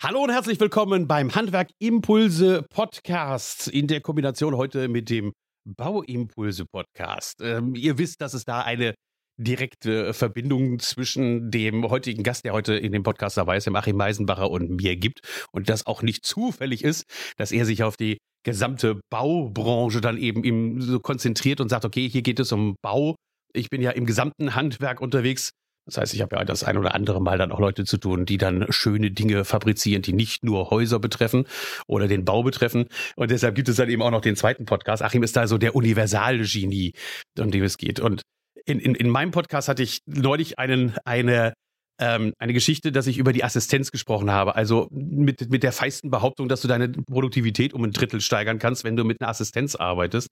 Hallo und herzlich willkommen beim Handwerk Impulse Podcast in der Kombination heute mit dem Bauimpulse Podcast. Ähm, ihr wisst, dass es da eine direkte Verbindung zwischen dem heutigen Gast, der heute in dem Podcast dabei ist, dem Achim Meisenbacher und mir gibt und das auch nicht zufällig ist, dass er sich auf die gesamte Baubranche dann eben so konzentriert und sagt, okay, hier geht es um Bau. Ich bin ja im gesamten Handwerk unterwegs das heißt, ich habe ja das ein oder andere Mal dann auch Leute zu tun, die dann schöne Dinge fabrizieren, die nicht nur Häuser betreffen oder den Bau betreffen. Und deshalb gibt es dann eben auch noch den zweiten Podcast. Achim ist da so der universale Genie, um dem es geht. Und in, in, in meinem Podcast hatte ich neulich einen, eine, ähm, eine Geschichte, dass ich über die Assistenz gesprochen habe. Also mit, mit der feisten Behauptung, dass du deine Produktivität um ein Drittel steigern kannst, wenn du mit einer Assistenz arbeitest.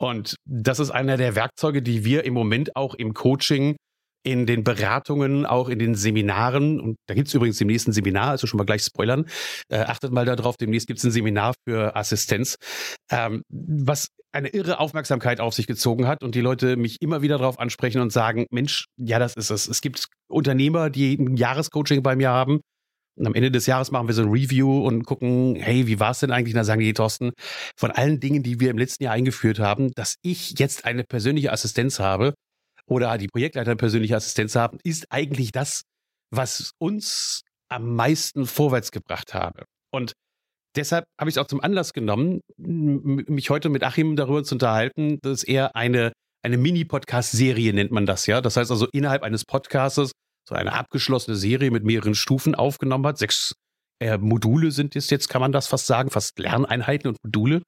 Und das ist einer der Werkzeuge, die wir im Moment auch im Coaching in den Beratungen, auch in den Seminaren. Und da gibt es übrigens demnächst ein Seminar, also schon mal gleich spoilern. Äh, achtet mal darauf, demnächst gibt es ein Seminar für Assistenz, ähm, was eine irre Aufmerksamkeit auf sich gezogen hat und die Leute mich immer wieder darauf ansprechen und sagen, Mensch, ja, das ist es. Es gibt Unternehmer, die ein Jahrescoaching bei mir haben. Und am Ende des Jahres machen wir so ein Review und gucken, hey, wie war es denn eigentlich? Und dann sagen die, Thorsten, von allen Dingen, die wir im letzten Jahr eingeführt haben, dass ich jetzt eine persönliche Assistenz habe, oder die Projektleiter persönliche Assistenz haben, ist eigentlich das, was uns am meisten vorwärts gebracht habe. Und deshalb habe ich es auch zum Anlass genommen, mich heute mit Achim darüber zu unterhalten, dass er eine, eine Mini-Podcast-Serie nennt man das ja. Das heißt also innerhalb eines Podcastes so eine abgeschlossene Serie mit mehreren Stufen aufgenommen hat. Sechs äh, Module sind es jetzt, kann man das fast sagen, fast Lerneinheiten und Module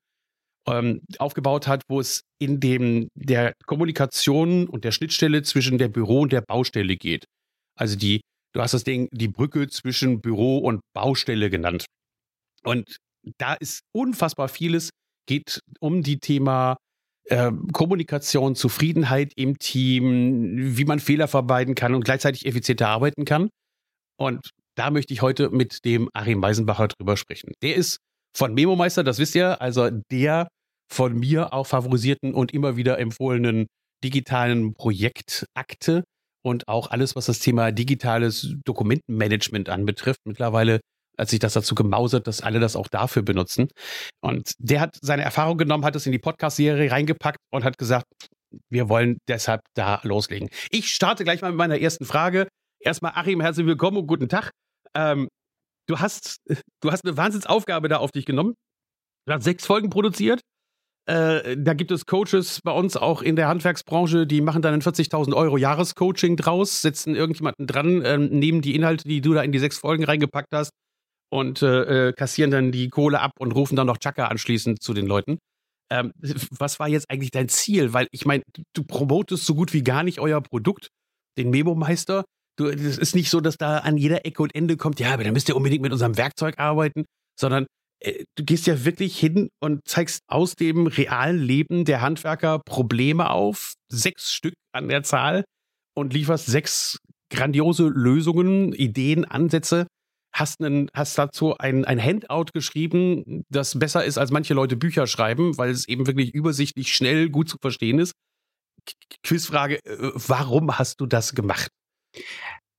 ähm, aufgebaut hat, wo es in dem der Kommunikation und der Schnittstelle zwischen der Büro und der Baustelle geht. Also die, du hast das Ding, die Brücke zwischen Büro und Baustelle genannt. Und da ist unfassbar vieles, geht um die Thema äh, Kommunikation, Zufriedenheit im Team, wie man Fehler vermeiden kann und gleichzeitig effizienter arbeiten kann. Und da möchte ich heute mit dem Achim Meisenbacher drüber sprechen. Der ist von Memo Meister, das wisst ihr, also der von mir auch favorisierten und immer wieder empfohlenen digitalen Projektakte und auch alles, was das Thema digitales Dokumentenmanagement anbetrifft. Mittlerweile hat sich das dazu gemausert, dass alle das auch dafür benutzen. Und der hat seine Erfahrung genommen, hat es in die Podcast-Serie reingepackt und hat gesagt, wir wollen deshalb da loslegen. Ich starte gleich mal mit meiner ersten Frage. Erstmal, Achim, herzlich willkommen und guten Tag. Ähm, du hast, du hast eine Wahnsinnsaufgabe da auf dich genommen. Du hast sechs Folgen produziert. Äh, da gibt es Coaches bei uns auch in der Handwerksbranche, die machen dann ein 40.000 Euro Jahrescoaching draus, setzen irgendjemanden dran, äh, nehmen die Inhalte, die du da in die sechs Folgen reingepackt hast und äh, äh, kassieren dann die Kohle ab und rufen dann noch Chaka anschließend zu den Leuten. Ähm, was war jetzt eigentlich dein Ziel? Weil ich meine, du promotest so gut wie gar nicht euer Produkt, den Memo-Meister. Du, es ist nicht so, dass da an jeder Ecke und Ende kommt, ja, aber dann müsst ihr unbedingt mit unserem Werkzeug arbeiten, sondern äh, du gehst ja wirklich hin und zeigst aus dem realen Leben der Handwerker Probleme auf, sechs Stück an der Zahl und lieferst sechs grandiose Lösungen, Ideen, Ansätze. Hast, einen, hast dazu ein, ein Handout geschrieben, das besser ist, als manche Leute Bücher schreiben, weil es eben wirklich übersichtlich, schnell, gut zu verstehen ist. Quizfrage, äh, warum hast du das gemacht?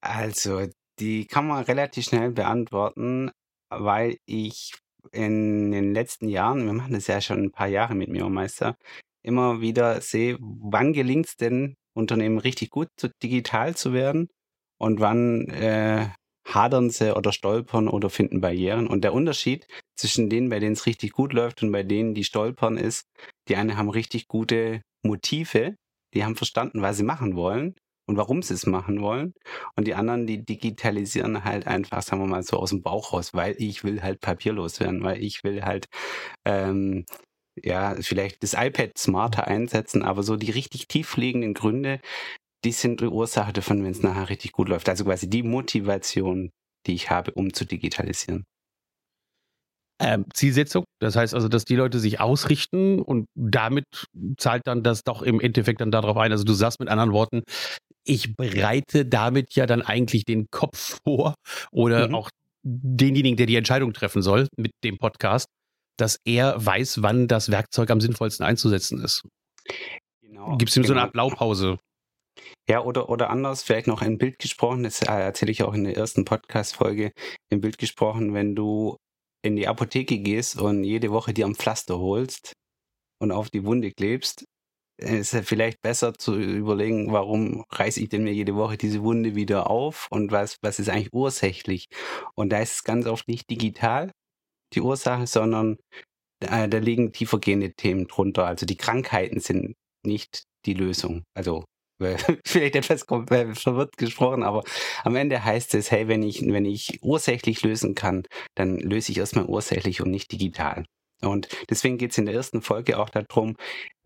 Also, die kann man relativ schnell beantworten, weil ich in den letzten Jahren, wir machen das ja schon ein paar Jahre mit Meister, immer wieder sehe, wann gelingt es denn Unternehmen richtig gut zu, digital zu werden und wann äh, hadern sie oder stolpern oder finden Barrieren. Und der Unterschied zwischen denen, bei denen es richtig gut läuft und bei denen, die stolpern, ist, die einen haben richtig gute Motive, die haben verstanden, was sie machen wollen und warum sie es machen wollen. Und die anderen, die digitalisieren halt einfach, sagen wir mal so aus dem Bauch raus, weil ich will halt papierlos werden, weil ich will halt ähm, ja vielleicht das iPad smarter einsetzen, aber so die richtig tiefliegenden Gründe, die sind die Ursache davon, wenn es nachher richtig gut läuft. Also quasi die Motivation, die ich habe, um zu digitalisieren. Ähm, Zielsetzung. Das heißt also, dass die Leute sich ausrichten und damit zahlt dann das doch im Endeffekt dann darauf ein. Also du sagst mit anderen Worten, ich bereite damit ja dann eigentlich den Kopf vor oder mhm. auch denjenigen, der die Entscheidung treffen soll mit dem Podcast, dass er weiß, wann das Werkzeug am sinnvollsten einzusetzen ist. Genau. Gibt es ihm genau. so eine genau. Art Blaupause? Ja, oder, oder anders, vielleicht noch ein Bild gesprochen, das äh, erzähle ich auch in der ersten Podcast-Folge, im Bild gesprochen, wenn du in die Apotheke gehst und jede Woche dir ein Pflaster holst und auf die Wunde klebst, ist es vielleicht besser zu überlegen, warum reiße ich denn mir jede Woche diese Wunde wieder auf und was, was ist eigentlich ursächlich. Und da ist es ganz oft nicht digital die Ursache, sondern äh, da liegen tiefergehende Themen drunter. Also die Krankheiten sind nicht die Lösung. Also vielleicht etwas äh, verwirrt gesprochen, aber am Ende heißt es, hey, wenn ich, wenn ich ursächlich lösen kann, dann löse ich erstmal ursächlich und nicht digital. Und deswegen geht es in der ersten Folge auch darum,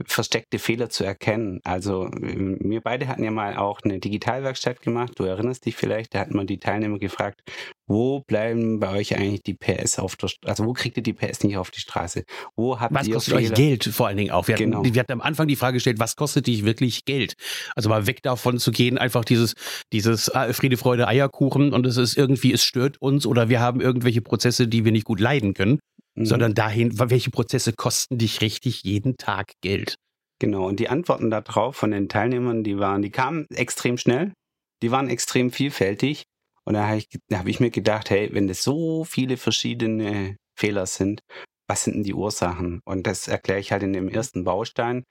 versteckte Fehler zu erkennen. Also wir beide hatten ja mal auch eine Digitalwerkstatt gemacht. Du erinnerst dich vielleicht, da hatten wir die Teilnehmer gefragt, wo bleiben bei euch eigentlich die PS auf der Straße? Also wo kriegt ihr die PS nicht auf die Straße? Wo habt was ihr kostet Fehler? euch Geld vor allen Dingen auch? Wir, genau. hatten, wir hatten am Anfang die Frage gestellt, was kostet dich wirklich Geld? Also mal weg davon zu gehen, einfach dieses, dieses ah, Friede, Freude, Eierkuchen und es ist irgendwie, es stört uns oder wir haben irgendwelche Prozesse, die wir nicht gut leiden können mhm. sondern dahin, welche Prozesse kosten dich richtig jeden Tag Geld? Genau, und die Antworten darauf von den Teilnehmern, die waren, die kamen extrem schnell, die waren extrem vielfältig. Und da habe ich, hab ich mir gedacht, hey, wenn das so viele verschiedene Fehler sind, was sind denn die Ursachen? Und das erkläre ich halt in dem ersten Baustein.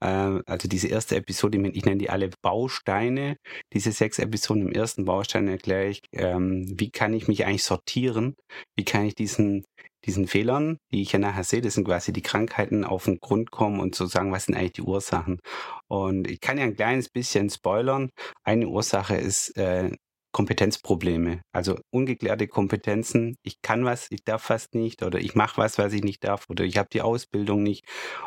Äh, also diese erste Episode, ich nenne die alle Bausteine. Diese sechs Episoden im ersten Baustein erkläre ich, ähm, wie kann ich mich eigentlich sortieren? Wie kann ich diesen diesen Fehlern, die ich ja nachher sehe, das sind quasi die Krankheiten, auf den Grund kommen und zu sagen, was sind eigentlich die Ursachen. Und ich kann ja ein kleines bisschen spoilern. Eine Ursache ist äh, Kompetenzprobleme, also ungeklärte Kompetenzen. Ich kann was, ich darf was nicht oder ich mache was, was ich nicht darf oder ich habe die Ausbildung nicht.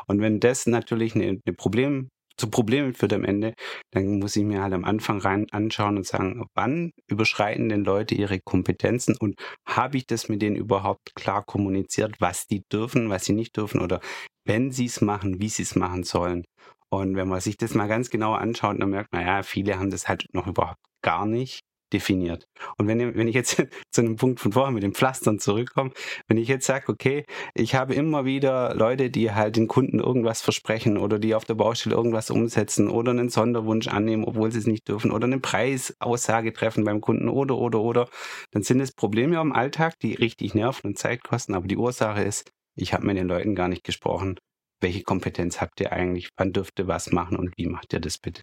Und wenn das natürlich eine, eine Problem zu Problemen führt am Ende, dann muss ich mir halt am Anfang rein anschauen und sagen, wann überschreiten denn Leute ihre Kompetenzen und habe ich das mit denen überhaupt klar kommuniziert, was die dürfen, was sie nicht dürfen oder wenn sie es machen, wie sie es machen sollen. Und wenn man sich das mal ganz genau anschaut, dann merkt man, ja, viele haben das halt noch überhaupt gar nicht definiert. Und wenn, wenn ich jetzt zu einem Punkt von vorher mit den Pflastern zurückkomme, wenn ich jetzt sage, okay, ich habe immer wieder Leute, die halt den Kunden irgendwas versprechen oder die auf der Baustelle irgendwas umsetzen oder einen Sonderwunsch annehmen, obwohl sie es nicht dürfen oder eine Preisaussage treffen beim Kunden oder, oder, oder, dann sind es Probleme im Alltag, die richtig nerven und Zeit kosten. Aber die Ursache ist, ich habe mit den Leuten gar nicht gesprochen. Welche Kompetenz habt ihr eigentlich? Wann dürft ihr was machen und wie macht ihr das bitte?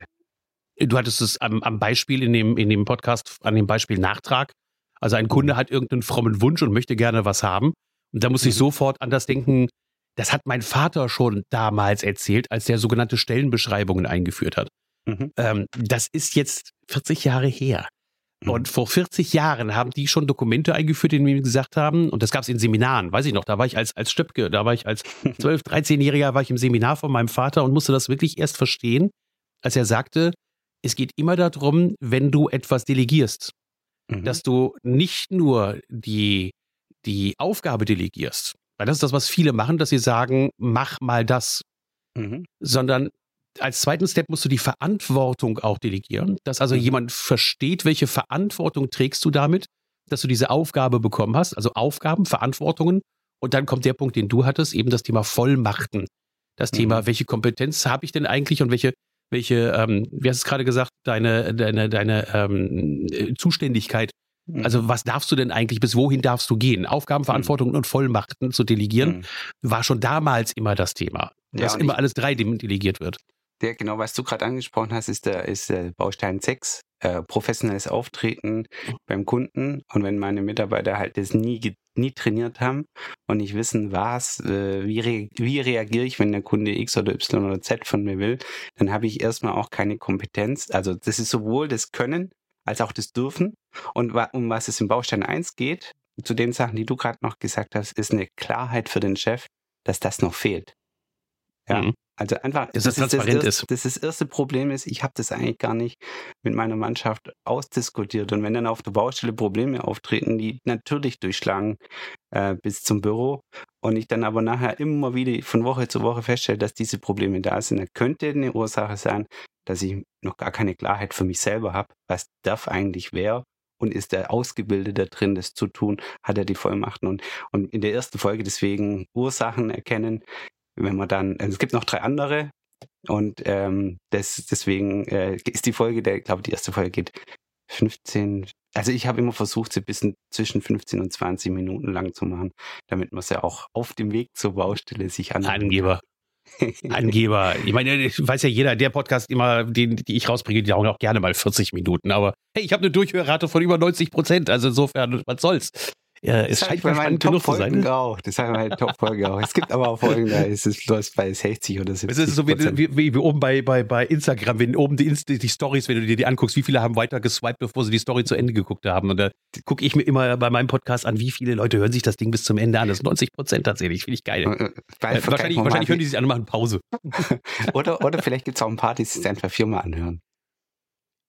Du hattest es am, am Beispiel in dem, in dem Podcast, an dem Beispiel Nachtrag. Also ein Kunde mhm. hat irgendeinen frommen Wunsch und möchte gerne was haben. Und da muss ich mhm. sofort an das denken, das hat mein Vater schon damals erzählt, als der sogenannte Stellenbeschreibungen eingeführt hat. Mhm. Ähm, das ist jetzt 40 Jahre her. Mhm. Und vor 40 Jahren haben die schon Dokumente eingeführt, in denen wir gesagt haben, und das gab es in Seminaren, weiß ich noch, da war ich als, als Stöpke, da war ich als 12-, 13-Jähriger, war ich im Seminar von meinem Vater und musste das wirklich erst verstehen, als er sagte, es geht immer darum, wenn du etwas delegierst, mhm. dass du nicht nur die, die Aufgabe delegierst, weil das ist das, was viele machen, dass sie sagen, mach mal das, mhm. sondern als zweiten Step musst du die Verantwortung auch delegieren, dass also mhm. jemand versteht, welche Verantwortung trägst du damit, dass du diese Aufgabe bekommen hast, also Aufgaben, Verantwortungen. Und dann kommt der Punkt, den du hattest, eben das Thema Vollmachten. Das Thema, mhm. welche Kompetenz habe ich denn eigentlich und welche welche, ähm, wie hast du es gerade gesagt, deine, deine, deine ähm, Zuständigkeit. Mhm. Also was darfst du denn eigentlich, bis wohin darfst du gehen? Aufgabenverantwortung mhm. und Vollmachten zu delegieren, mhm. war schon damals immer das Thema. Ja, dass immer alles drei delegiert wird. Ja, genau, was du gerade angesprochen hast, ist der, ist der Baustein 6, äh, professionelles Auftreten mhm. beim Kunden. Und wenn meine Mitarbeiter halt das nie nie trainiert haben und nicht wissen, was, äh, wie, re wie reagiere ich, wenn der Kunde X oder Y oder Z von mir will, dann habe ich erstmal auch keine Kompetenz. Also das ist sowohl das Können als auch das Dürfen. Und um was es im Baustein 1 geht, zu den Sachen, die du gerade noch gesagt hast, ist eine Klarheit für den Chef, dass das noch fehlt. Ja. Mhm. Also einfach, dass das, das, transparent das, ist. Das, das erste Problem ist, ich habe das eigentlich gar nicht mit meiner Mannschaft ausdiskutiert. Und wenn dann auf der Baustelle Probleme auftreten, die natürlich durchschlagen äh, bis zum Büro und ich dann aber nachher immer wieder von Woche zu Woche feststelle, dass diese Probleme da sind, dann könnte eine Ursache sein, dass ich noch gar keine Klarheit für mich selber habe, was darf eigentlich wer und ist der Ausgebildete drin, das zu tun, hat er die Vollmachten und, und in der ersten Folge deswegen Ursachen erkennen, wenn man dann, also es gibt noch drei andere, Und ähm, das, deswegen äh, ist die Folge, der, ich glaube, die erste Folge geht 15, also ich habe immer versucht, sie bis zwischen 15 und 20 Minuten lang zu machen, damit man sie auch auf dem Weg zur Baustelle sich anhört. Angeber. Angeber. Ich meine, ich weiß ja jeder, der Podcast immer, den, die ich rausbringe, die dauern auch gerne mal 40 Minuten. Aber hey, ich habe eine Durchhörrate von über 90 Prozent. Also insofern, was soll's. Ja, es scheint bei meinen Top-Folgen auch. Das sagen meine Top-Folge auch. Es gibt aber auch Folgen, da ist es bloß bei 60 oder 70. Es ist so wie, wie, wie, wie oben bei, bei, bei Instagram, wenn oben die, die Stories, wenn du dir die anguckst, wie viele haben weiter geswiped, bevor sie die Story zu Ende geguckt haben. Und da gucke ich mir immer bei meinem Podcast an, wie viele Leute hören sich das Ding bis zum Ende an. Das ist 90 Prozent tatsächlich. Finde ich geil. Äh, äh, wahrscheinlich, wahrscheinlich hören die sich an und machen Pause. oder, oder vielleicht gibt es auch ein paar, die sich einfach viermal anhören.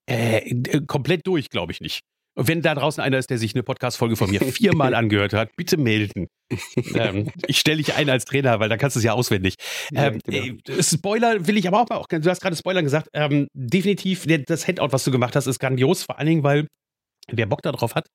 Äh, komplett durch, glaube ich nicht. Und wenn da draußen einer ist, der sich eine Podcast-Folge von mir viermal angehört hat, bitte melden. ähm, ich stelle dich ein als Trainer, weil da kannst du es ja auswendig. Ähm, ja, genau. äh, Spoiler will ich aber auch mal, du hast gerade Spoiler gesagt, ähm, definitiv, das Handout, was du gemacht hast, ist grandios, vor allen Dingen, weil wer Bock darauf hat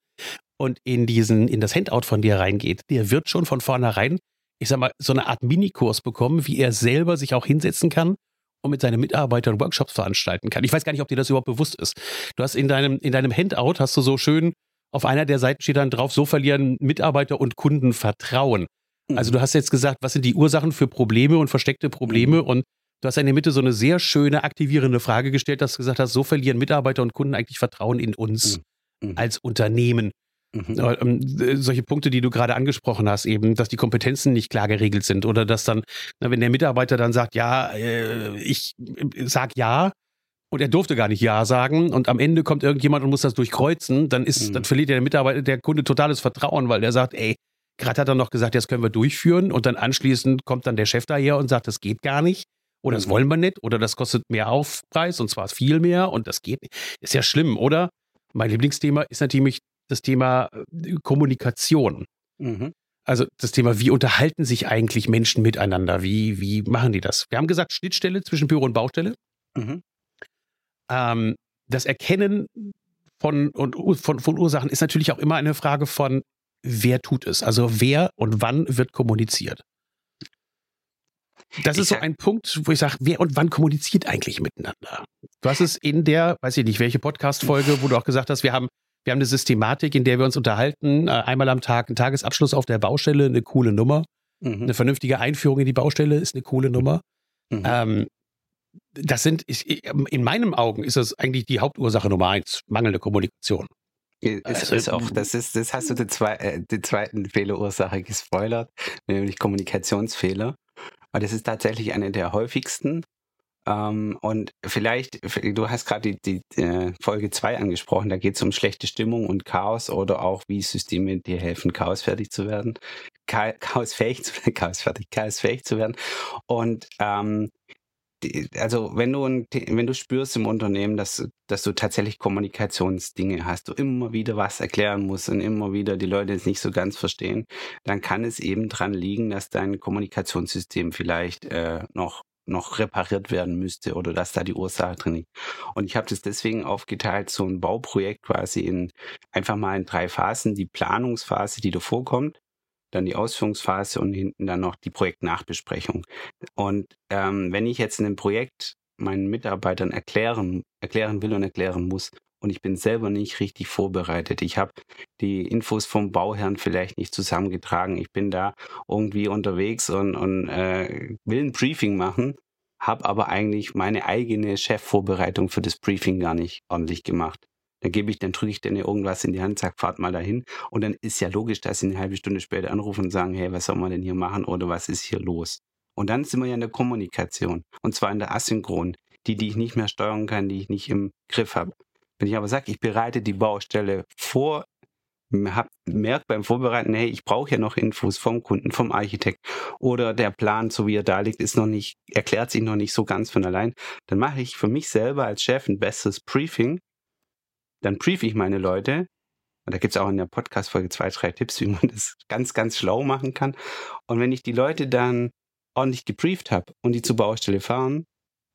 und in diesen, in das Handout von dir reingeht, der wird schon von vornherein, ich sag mal, so eine Art Minikurs bekommen, wie er selber sich auch hinsetzen kann und mit seinen Mitarbeitern Workshops veranstalten kann. Ich weiß gar nicht, ob dir das überhaupt bewusst ist. Du hast in deinem, in deinem Handout hast du so schön auf einer der Seiten steht dann drauf, so verlieren Mitarbeiter und Kunden Vertrauen. Mhm. Also du hast jetzt gesagt, was sind die Ursachen für Probleme und versteckte Probleme mhm. und du hast in der Mitte so eine sehr schöne aktivierende Frage gestellt, dass du gesagt hast, so verlieren Mitarbeiter und Kunden eigentlich Vertrauen in uns mhm. als Unternehmen. Mhm. Ähm, solche Punkte, die du gerade angesprochen hast, eben, dass die Kompetenzen nicht klar geregelt sind oder dass dann, na, wenn der Mitarbeiter dann sagt, ja, äh, ich äh, sag ja, und er durfte gar nicht Ja sagen und am Ende kommt irgendjemand und muss das durchkreuzen, dann ist, mhm. dann verliert der Mitarbeiter, der Kunde totales Vertrauen, weil der sagt, ey, gerade hat er noch gesagt, das können wir durchführen und dann anschließend kommt dann der Chef daher und sagt, das geht gar nicht oder das mhm. wollen wir nicht oder das kostet mehr Aufpreis und zwar viel mehr und das geht nicht. Ist ja schlimm, oder? Mein Lieblingsthema ist natürlich das Thema äh, Kommunikation. Mhm. Also das Thema, wie unterhalten sich eigentlich Menschen miteinander? Wie, wie machen die das? Wir haben gesagt, Schnittstelle zwischen Büro und Baustelle. Mhm. Ähm, das Erkennen von, und, von, von Ursachen ist natürlich auch immer eine Frage von, wer tut es? Also wer und wann wird kommuniziert? Das ich ist so ein Punkt, wo ich sage, wer und wann kommuniziert eigentlich miteinander? Du hast es in der, weiß ich nicht, welche Podcast-Folge, wo du auch gesagt hast, wir haben wir haben eine Systematik, in der wir uns unterhalten. Äh, einmal am Tag ein Tagesabschluss auf der Baustelle, eine coole Nummer. Mhm. Eine vernünftige Einführung in die Baustelle ist eine coole Nummer. Mhm. Ähm, das sind, ich, in meinen Augen ist das eigentlich die Hauptursache Nummer eins, mangelnde Kommunikation. Es also, ist auch, das ist, das hast du die, zwei, äh, die zweiten Fehlerursache gespoilert, nämlich Kommunikationsfehler. Aber das ist tatsächlich eine der häufigsten. Ähm, und vielleicht, du hast gerade die, die äh, Folge 2 angesprochen, da geht es um schlechte Stimmung und Chaos oder auch wie Systeme dir helfen, chaosfertig zu werden. Chaosfähig zu werden, chaosfertig, chaosfähig zu werden. Und ähm, also wenn du wenn du spürst im Unternehmen, dass, dass du tatsächlich Kommunikationsdinge hast, du immer wieder was erklären musst und immer wieder die Leute es nicht so ganz verstehen, dann kann es eben dran liegen, dass dein Kommunikationssystem vielleicht äh, noch noch repariert werden müsste oder dass da die Ursache drin liegt. Und ich habe das deswegen aufgeteilt, so ein Bauprojekt quasi in einfach mal in drei Phasen. Die Planungsphase, die davor kommt, dann die Ausführungsphase und hinten dann noch die Projektnachbesprechung. Und ähm, wenn ich jetzt in einem Projekt meinen Mitarbeitern erklären, erklären will und erklären muss, und ich bin selber nicht richtig vorbereitet. Ich habe die Infos vom Bauherrn vielleicht nicht zusammengetragen. Ich bin da irgendwie unterwegs und, und äh, will ein Briefing machen, habe aber eigentlich meine eigene Chefvorbereitung für das Briefing gar nicht ordentlich gemacht. Dann gebe ich, dann drücke ich denen irgendwas in die Hand, sag, fahrt mal dahin. Und dann ist ja logisch, dass sie eine halbe Stunde später anrufen und sagen, hey, was soll man denn hier machen oder was ist hier los? Und dann sind wir ja in der Kommunikation. Und zwar in der Asynchron. Die, die ich nicht mehr steuern kann, die ich nicht im Griff habe. Wenn ich aber sage, ich bereite die Baustelle vor, hab, merkt beim Vorbereiten, hey, ich brauche ja noch Infos vom Kunden, vom Architekt oder der Plan, so wie er da liegt, ist noch nicht, erklärt sich noch nicht so ganz von allein, dann mache ich für mich selber als Chef ein besseres Briefing. Dann briefe ich meine Leute. Und da gibt es auch in der Podcast-Folge zwei, drei Tipps, wie man das ganz, ganz schlau machen kann. Und wenn ich die Leute dann ordentlich gebrieft habe und die zur Baustelle fahren,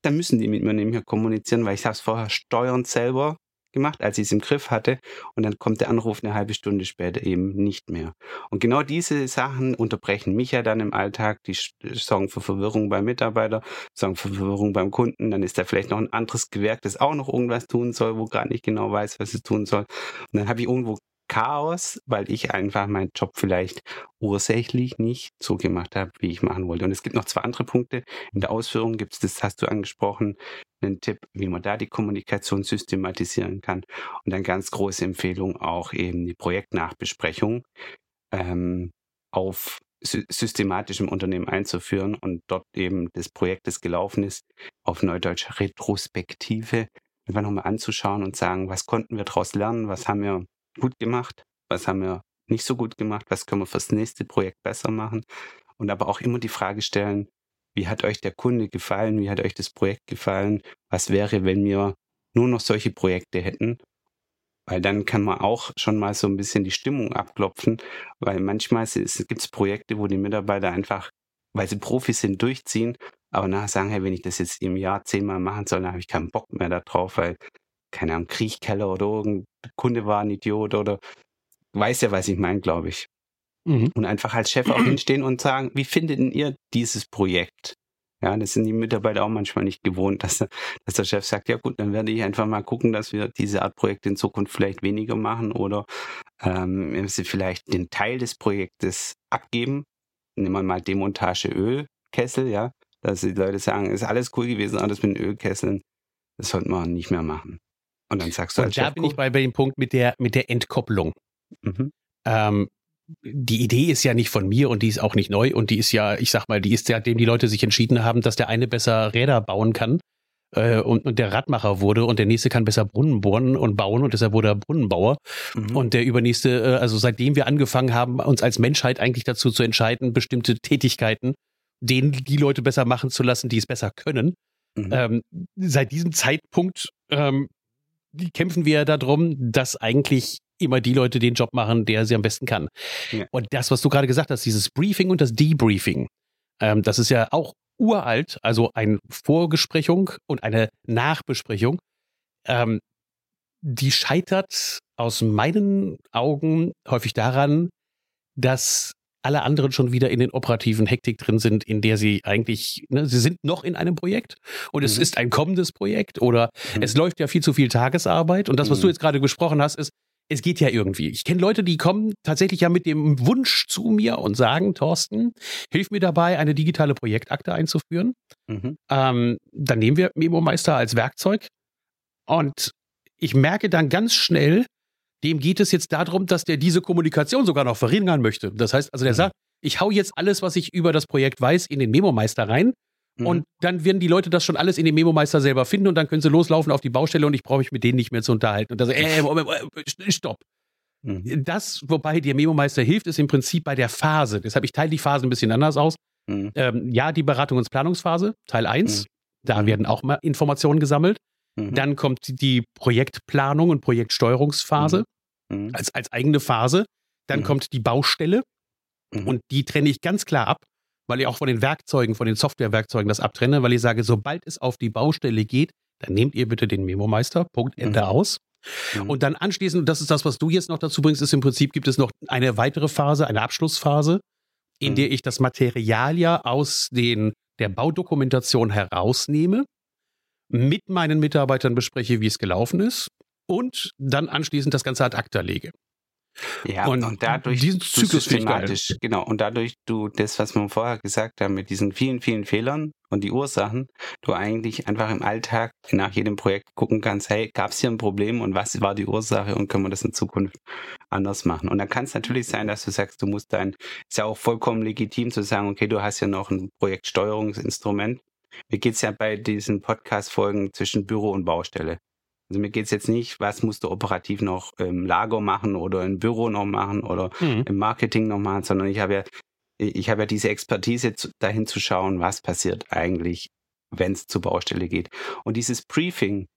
dann müssen die mit mir nämlich kommunizieren, weil ich habe es vorher steuernd selber gemacht, als ich es im Griff hatte. Und dann kommt der Anruf eine halbe Stunde später eben nicht mehr. Und genau diese Sachen unterbrechen mich ja dann im Alltag. Die sorgen für Verwirrung beim Mitarbeiter, sorgen für Verwirrung beim Kunden. Dann ist da vielleicht noch ein anderes Gewerk, das auch noch irgendwas tun soll, wo gerade nicht genau weiß, was es tun soll. Und dann habe ich irgendwo Chaos, weil ich einfach meinen Job vielleicht ursächlich nicht so gemacht habe, wie ich machen wollte. Und es gibt noch zwei andere Punkte. In der Ausführung gibt es, das hast du angesprochen, einen Tipp, wie man da die Kommunikation systematisieren kann. Und dann ganz große Empfehlung auch eben die Projektnachbesprechung ähm, auf systematisch im Unternehmen einzuführen und dort eben das Projekt, das gelaufen ist, auf Neudeutsch Retrospektive einfach nochmal anzuschauen und sagen, was konnten wir daraus lernen, was haben wir gut gemacht, was haben wir nicht so gut gemacht, was können wir fürs nächste Projekt besser machen? Und aber auch immer die Frage stellen, wie hat euch der Kunde gefallen, wie hat euch das Projekt gefallen, was wäre, wenn wir nur noch solche Projekte hätten, weil dann kann man auch schon mal so ein bisschen die Stimmung abklopfen, weil manchmal gibt es Projekte, wo die Mitarbeiter einfach, weil sie Profis sind, durchziehen, aber nachher sagen, hey, wenn ich das jetzt im Jahr zehnmal machen soll, dann habe ich keinen Bock mehr darauf, weil keine Ahnung, Kriechkeller oder irgendein Kunde war ein Idiot oder weiß ja, was ich meine, glaube ich. Mhm. Und einfach als Chef auch hinstehen und sagen, wie findet ihr dieses Projekt? Ja, das sind die Mitarbeiter auch manchmal nicht gewohnt, dass, dass der Chef sagt, ja gut, dann werde ich einfach mal gucken, dass wir diese Art Projekte in Zukunft vielleicht weniger machen oder ähm, sie vielleicht den Teil des Projektes abgeben. Nehmen wir mal Demontage Ölkessel, ja, dass die Leute sagen, ist alles cool gewesen, alles mit den Ölkesseln, das sollte man nicht mehr machen. Und dann sagst du Und da Chef, bin ich bei, bei dem Punkt mit der, mit der Entkopplung. Mhm. Ähm, die Idee ist ja nicht von mir und die ist auch nicht neu und die ist ja, ich sag mal, die ist ja, dem die Leute sich entschieden haben, dass der eine besser Räder bauen kann äh, und, und der Radmacher wurde und der nächste kann besser Brunnen bohren und bauen und deshalb wurde er Brunnenbauer. Mhm. Und der übernächste, äh, also seitdem wir angefangen haben, uns als Menschheit eigentlich dazu zu entscheiden, bestimmte Tätigkeiten denen die Leute besser machen zu lassen, die es besser können. Mhm. Ähm, seit diesem Zeitpunkt ähm, kämpfen wir darum, dass eigentlich immer die Leute den Job machen, der sie am besten kann. Ja. Und das, was du gerade gesagt hast, dieses Briefing und das Debriefing, ähm, das ist ja auch uralt, also eine Vorgesprechung und eine Nachbesprechung. Ähm, die scheitert aus meinen Augen häufig daran, dass alle anderen schon wieder in den operativen Hektik drin sind, in der sie eigentlich, ne, sie sind noch in einem Projekt und es mhm. ist ein kommendes Projekt oder mhm. es läuft ja viel zu viel Tagesarbeit. Und das, was mhm. du jetzt gerade besprochen hast, ist, es geht ja irgendwie. Ich kenne Leute, die kommen tatsächlich ja mit dem Wunsch zu mir und sagen, Thorsten, hilf mir dabei, eine digitale Projektakte einzuführen. Mhm. Ähm, dann nehmen wir Memo Meister als Werkzeug und ich merke dann ganz schnell, dem geht es jetzt darum, dass der diese Kommunikation sogar noch verringern möchte. Das heißt, also der mhm. sagt, ich hau jetzt alles, was ich über das Projekt weiß, in den Memo-Meister rein. Mhm. Und dann werden die Leute das schon alles in den Memo-Meister selber finden und dann können sie loslaufen auf die Baustelle und ich brauche mich mit denen nicht mehr zu unterhalten. Und da so, äh, Moment, äh, stopp. Mhm. Das, wobei der Memo-Meister hilft, ist im Prinzip bei der Phase. Deshalb, ich teile die Phase ein bisschen anders aus. Mhm. Ähm, ja, die Beratung- und Planungsphase, Teil 1. Mhm. Da mhm. werden auch mal Informationen gesammelt. Mhm. Dann kommt die Projektplanung und Projektsteuerungsphase mhm. mhm. als, als eigene Phase. Dann mhm. kommt die Baustelle und die trenne ich ganz klar ab, weil ich auch von den Werkzeugen, von den Softwarewerkzeugen das abtrenne, weil ich sage, sobald es auf die Baustelle geht, dann nehmt ihr bitte den Memo-Meister, Punkt, Ende aus. Und dann anschließend, das ist das, was du jetzt noch dazu bringst, ist im Prinzip gibt es noch eine weitere Phase, eine Abschlussphase, in der ich das Material ja aus den, der Baudokumentation herausnehme mit meinen Mitarbeitern bespreche, wie es gelaufen ist und dann anschließend das Ganze ad acta lege. Ja, und, und dadurch diesen Zyklus systematisch, genau, und dadurch du das, was wir vorher gesagt haben, mit diesen vielen, vielen Fehlern und die Ursachen, du eigentlich einfach im Alltag nach jedem Projekt gucken kannst, hey, gab es hier ein Problem und was war die Ursache und können wir das in Zukunft anders machen? Und dann kann es natürlich sein, dass du sagst, du musst dein, ist ja auch vollkommen legitim zu sagen, okay, du hast ja noch ein Projektsteuerungsinstrument, mir geht es ja bei diesen Podcast-Folgen zwischen Büro und Baustelle. Also mir geht es jetzt nicht, was musst du operativ noch im Lager machen oder im Büro noch machen oder mhm. im Marketing noch machen, sondern ich habe ja, ich habe ja diese Expertise dahin zu schauen, was passiert eigentlich, wenn es zur Baustelle geht. Und dieses Briefing,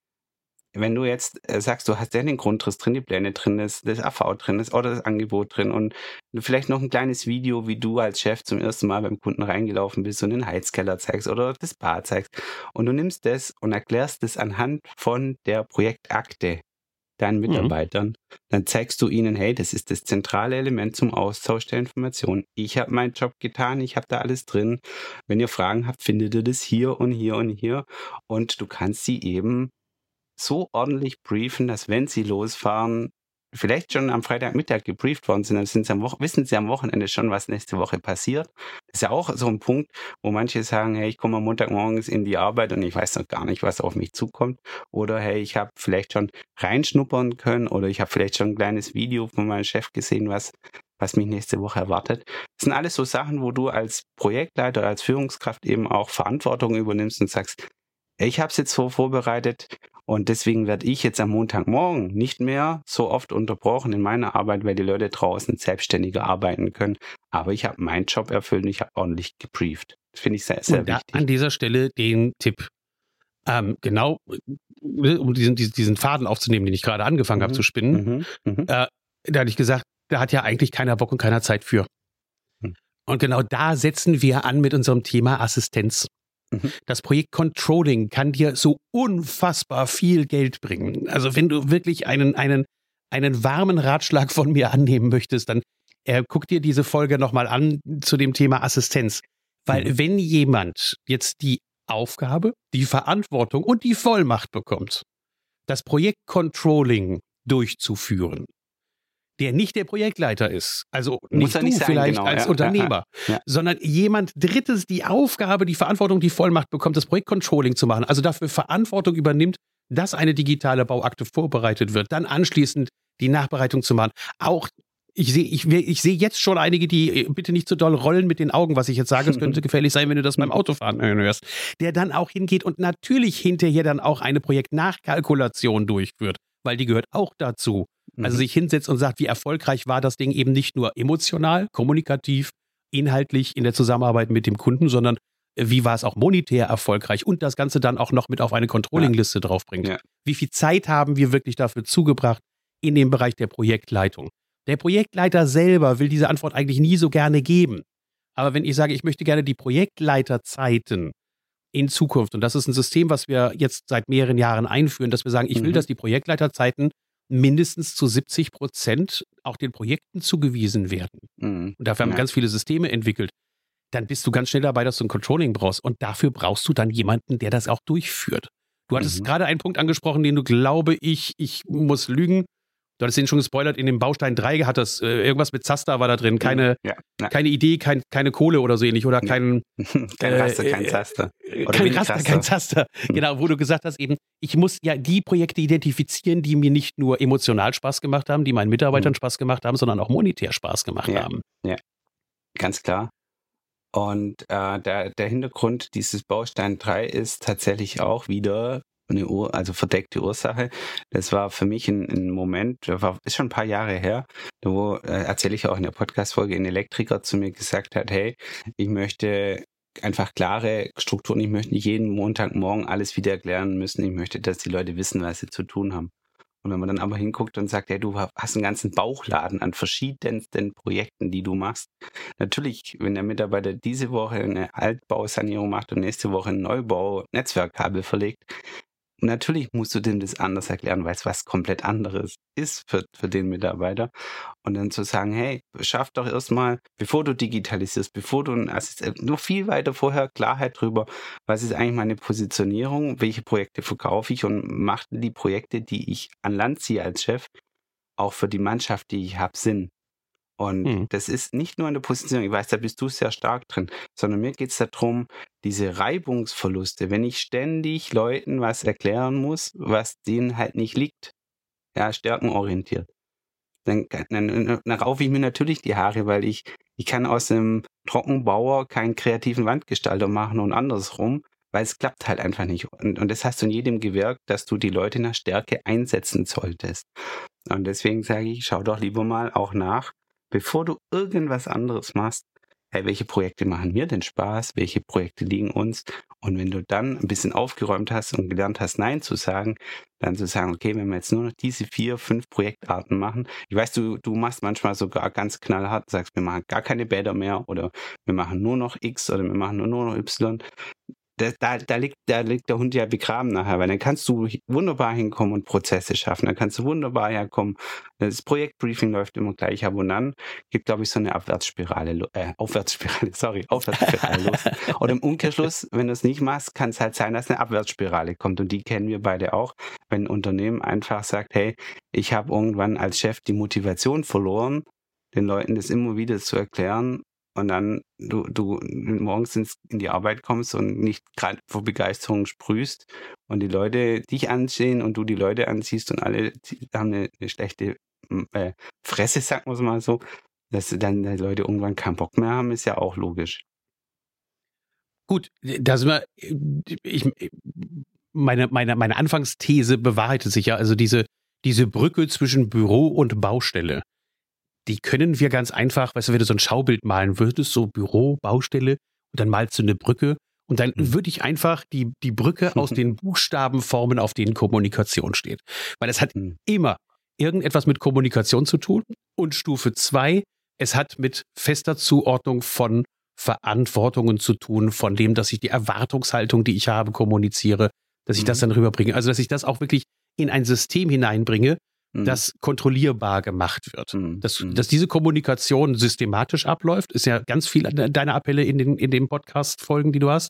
wenn du jetzt äh, sagst, du hast ja den Grundriss drin, die Pläne drin ist, das AV drin ist oder das Angebot drin und vielleicht noch ein kleines Video, wie du als Chef zum ersten Mal beim Kunden reingelaufen bist und den Heizkeller zeigst oder das Bad zeigst und du nimmst das und erklärst das anhand von der Projektakte deinen mhm. Mitarbeitern. Mhm. Dann zeigst du ihnen, hey, das ist das zentrale Element zum Austausch der Informationen. Ich habe meinen Job getan, ich habe da alles drin. Wenn ihr Fragen habt, findet ihr das hier und hier und hier. Und du kannst sie eben so ordentlich briefen, dass wenn sie losfahren, vielleicht schon am Freitagmittag gebrieft worden sind, dann sind sie am wissen sie am Wochenende schon, was nächste Woche passiert. Das ist ja auch so ein Punkt, wo manche sagen, hey, ich komme am Montagmorgens in die Arbeit und ich weiß noch gar nicht, was auf mich zukommt. Oder hey, ich habe vielleicht schon reinschnuppern können oder ich habe vielleicht schon ein kleines Video von meinem Chef gesehen, was was mich nächste Woche erwartet. Das sind alles so Sachen, wo du als Projektleiter, als Führungskraft eben auch Verantwortung übernimmst und sagst, ich habe es jetzt so vorbereitet und deswegen werde ich jetzt am Montagmorgen nicht mehr so oft unterbrochen in meiner Arbeit, weil die Leute draußen selbstständiger arbeiten können. Aber ich habe meinen Job erfüllt und ich habe ordentlich gebrieft. Das finde ich sehr, sehr und wichtig. An dieser Stelle den Tipp. Ähm, genau, um diesen, diesen Faden aufzunehmen, den ich gerade angefangen mhm. habe zu spinnen, mhm. Mhm. Äh, da hatte ich gesagt, da hat ja eigentlich keiner Bock und keiner Zeit für. Mhm. Und genau da setzen wir an mit unserem Thema Assistenz. Mhm. Das Projekt Controlling kann dir so unfassbar viel Geld bringen. Also wenn du wirklich einen, einen, einen warmen Ratschlag von mir annehmen möchtest, dann äh, guck dir diese Folge nochmal an zu dem Thema Assistenz. Weil mhm. wenn jemand jetzt die Aufgabe, die Verantwortung und die Vollmacht bekommt, das Projekt Controlling durchzuführen, der nicht der Projektleiter ist, also nicht du nicht sein, vielleicht genau, als ja, Unternehmer, ja, ja. sondern jemand Drittes die Aufgabe, die Verantwortung, die Vollmacht bekommt, das Projektcontrolling zu machen, also dafür Verantwortung übernimmt, dass eine digitale Bauakte vorbereitet wird, dann anschließend die Nachbereitung zu machen. Auch ich sehe ich, ich seh jetzt schon einige, die äh, bitte nicht zu so doll rollen mit den Augen, was ich jetzt sage. Es könnte gefährlich sein, wenn du das beim Autofahren hörst. Der dann auch hingeht und natürlich hinterher dann auch eine Projektnachkalkulation durchführt, weil die gehört auch dazu. Also mhm. sich hinsetzt und sagt, wie erfolgreich war das Ding eben nicht nur emotional, kommunikativ, inhaltlich in der Zusammenarbeit mit dem Kunden, sondern äh, wie war es auch monetär erfolgreich und das Ganze dann auch noch mit auf eine Controlling-Liste ja. draufbringt. Ja. Wie viel Zeit haben wir wirklich dafür zugebracht in dem Bereich der Projektleitung? Der Projektleiter selber will diese Antwort eigentlich nie so gerne geben. Aber wenn ich sage, ich möchte gerne die Projektleiterzeiten in Zukunft, und das ist ein System, was wir jetzt seit mehreren Jahren einführen, dass wir sagen, ich will, mhm. dass die Projektleiterzeiten mindestens zu 70 Prozent auch den Projekten zugewiesen werden. Mhm. Und dafür haben wir ganz viele Systeme entwickelt. Dann bist du ganz schnell dabei, dass du ein Controlling brauchst. Und dafür brauchst du dann jemanden, der das auch durchführt. Du hattest mhm. gerade einen Punkt angesprochen, den du, glaube ich, ich muss lügen, Du hattest den schon gespoilert, in dem Baustein 3 hat das äh, irgendwas mit Zaster war da drin. Keine, ja, ja. keine Idee, kein, keine Kohle oder so ähnlich. Oder kein, kein Raster, kein äh, Zaster. Oder kein Raster, Raster, kein Zaster. Hm. Genau, wo du gesagt hast, eben, ich muss ja die Projekte identifizieren, die mir nicht nur emotional Spaß gemacht haben, die meinen Mitarbeitern hm. Spaß gemacht haben, sondern auch monetär Spaß gemacht ja, haben. Ja, ganz klar. Und äh, der, der Hintergrund dieses Baustein 3 ist tatsächlich auch wieder eine Ur, also verdeckte Ursache. Das war für mich ein, ein Moment, war, ist schon ein paar Jahre her, wo äh, erzähle ich auch in der Podcast-Folge, ein Elektriker zu mir gesagt hat, hey, ich möchte einfach klare Strukturen, ich möchte nicht jeden Montagmorgen alles wieder erklären müssen, ich möchte, dass die Leute wissen, was sie zu tun haben. Und wenn man dann aber hinguckt und sagt, hey, du hast einen ganzen Bauchladen an verschiedensten Projekten, die du machst. Natürlich, wenn der Mitarbeiter diese Woche eine Altbausanierung macht und nächste Woche ein Neubau Netzwerkkabel verlegt, natürlich musst du dem das anders erklären, weil es was komplett anderes ist für, für den Mitarbeiter. Und dann zu sagen, hey, schaff doch erstmal, bevor du digitalisierst, bevor du Assistent, nur viel weiter vorher Klarheit drüber, was ist eigentlich meine Positionierung, welche Projekte verkaufe ich und macht die Projekte, die ich an Land ziehe als Chef, auch für die Mannschaft, die ich habe, Sinn. Und mhm. das ist nicht nur in der Position, ich weiß, da bist du sehr stark drin, sondern mir geht es darum, diese Reibungsverluste, wenn ich ständig Leuten was erklären muss, was denen halt nicht liegt, ja, stärkenorientiert, dann, dann, dann raufe ich mir natürlich die Haare, weil ich, ich kann aus einem Trockenbauer keinen kreativen Wandgestalter machen und andersrum, weil es klappt halt einfach nicht. Und, und das hast du in jedem Gewerk, dass du die Leute nach Stärke einsetzen solltest. Und deswegen sage ich, schau doch lieber mal auch nach, bevor du irgendwas anderes machst, hey, welche Projekte machen mir denn Spaß, welche Projekte liegen uns? Und wenn du dann ein bisschen aufgeräumt hast und gelernt hast, Nein zu sagen, dann zu sagen, okay, wenn wir jetzt nur noch diese vier, fünf Projektarten machen, ich weiß, du, du machst manchmal sogar ganz knallhart, sagst, wir machen gar keine Bäder mehr oder wir machen nur noch X oder wir machen nur noch Y. da, da, liegt, da liegt der Hund ja begraben nachher, weil dann kannst du wunderbar hinkommen und Prozesse schaffen. Dann kannst du wunderbar herkommen. Das Projektbriefing läuft immer gleich ab und dann gibt, glaube ich, so eine Abwärtsspirale, äh, Aufwärtsspirale, sorry, Aufwärtsspirale los. Und im Umkehrschluss, wenn du es nicht machst, kann es halt sein, dass eine Abwärtsspirale kommt. Und die kennen wir beide auch. Wenn ein Unternehmen einfach sagt, hey, ich habe irgendwann als Chef die Motivation verloren, den Leuten das immer wieder zu erklären und dann du, du morgens ins, in die Arbeit kommst und nicht gerade vor Begeisterung sprühst und die Leute dich ansehen und du die Leute anziehst und alle haben eine, eine schlechte äh, Fresse, sagen wir es mal so, dass dann die Leute irgendwann keinen Bock mehr haben, ist ja auch logisch. Gut, da sind wir, ich, meine, meine, meine Anfangsthese bewahrheitet sich ja, also diese, diese Brücke zwischen Büro und Baustelle die können wir ganz einfach, weißt du, wenn du so ein Schaubild malen würdest, so Büro, Baustelle, und dann malst du eine Brücke und dann mhm. würde ich einfach die, die Brücke aus den Buchstaben formen, auf denen Kommunikation steht. Weil es hat mhm. immer irgendetwas mit Kommunikation zu tun. Und Stufe zwei, es hat mit fester Zuordnung von Verantwortungen zu tun, von dem, dass ich die Erwartungshaltung, die ich habe, kommuniziere, dass ich das mhm. dann rüberbringe. Also, dass ich das auch wirklich in ein System hineinbringe, mhm. das kontrollierbar gemacht wird. Mhm. Dass, mhm. dass diese Kommunikation systematisch abläuft, ist ja ganz viel deiner Appelle in den, in den Podcast-Folgen, die du hast.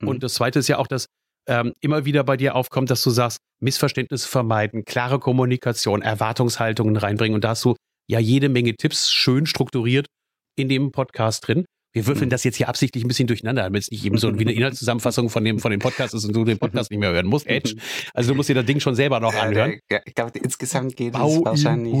Mhm. Und das zweite ist ja auch, dass ähm, immer wieder bei dir aufkommt, dass du sagst, Missverständnisse vermeiden, klare Kommunikation, Erwartungshaltungen reinbringen. Und da hast du ja jede Menge Tipps schön strukturiert in dem Podcast drin. Wir würfeln mhm. das jetzt hier absichtlich ein bisschen durcheinander, damit es nicht eben so wie eine Inhaltszusammenfassung von dem, von dem Podcast ist und du den Podcast nicht mehr hören musst. Edge. Also du musst dir das Ding schon selber noch anhören. Ja, ich glaube, insgesamt geht es wahrscheinlich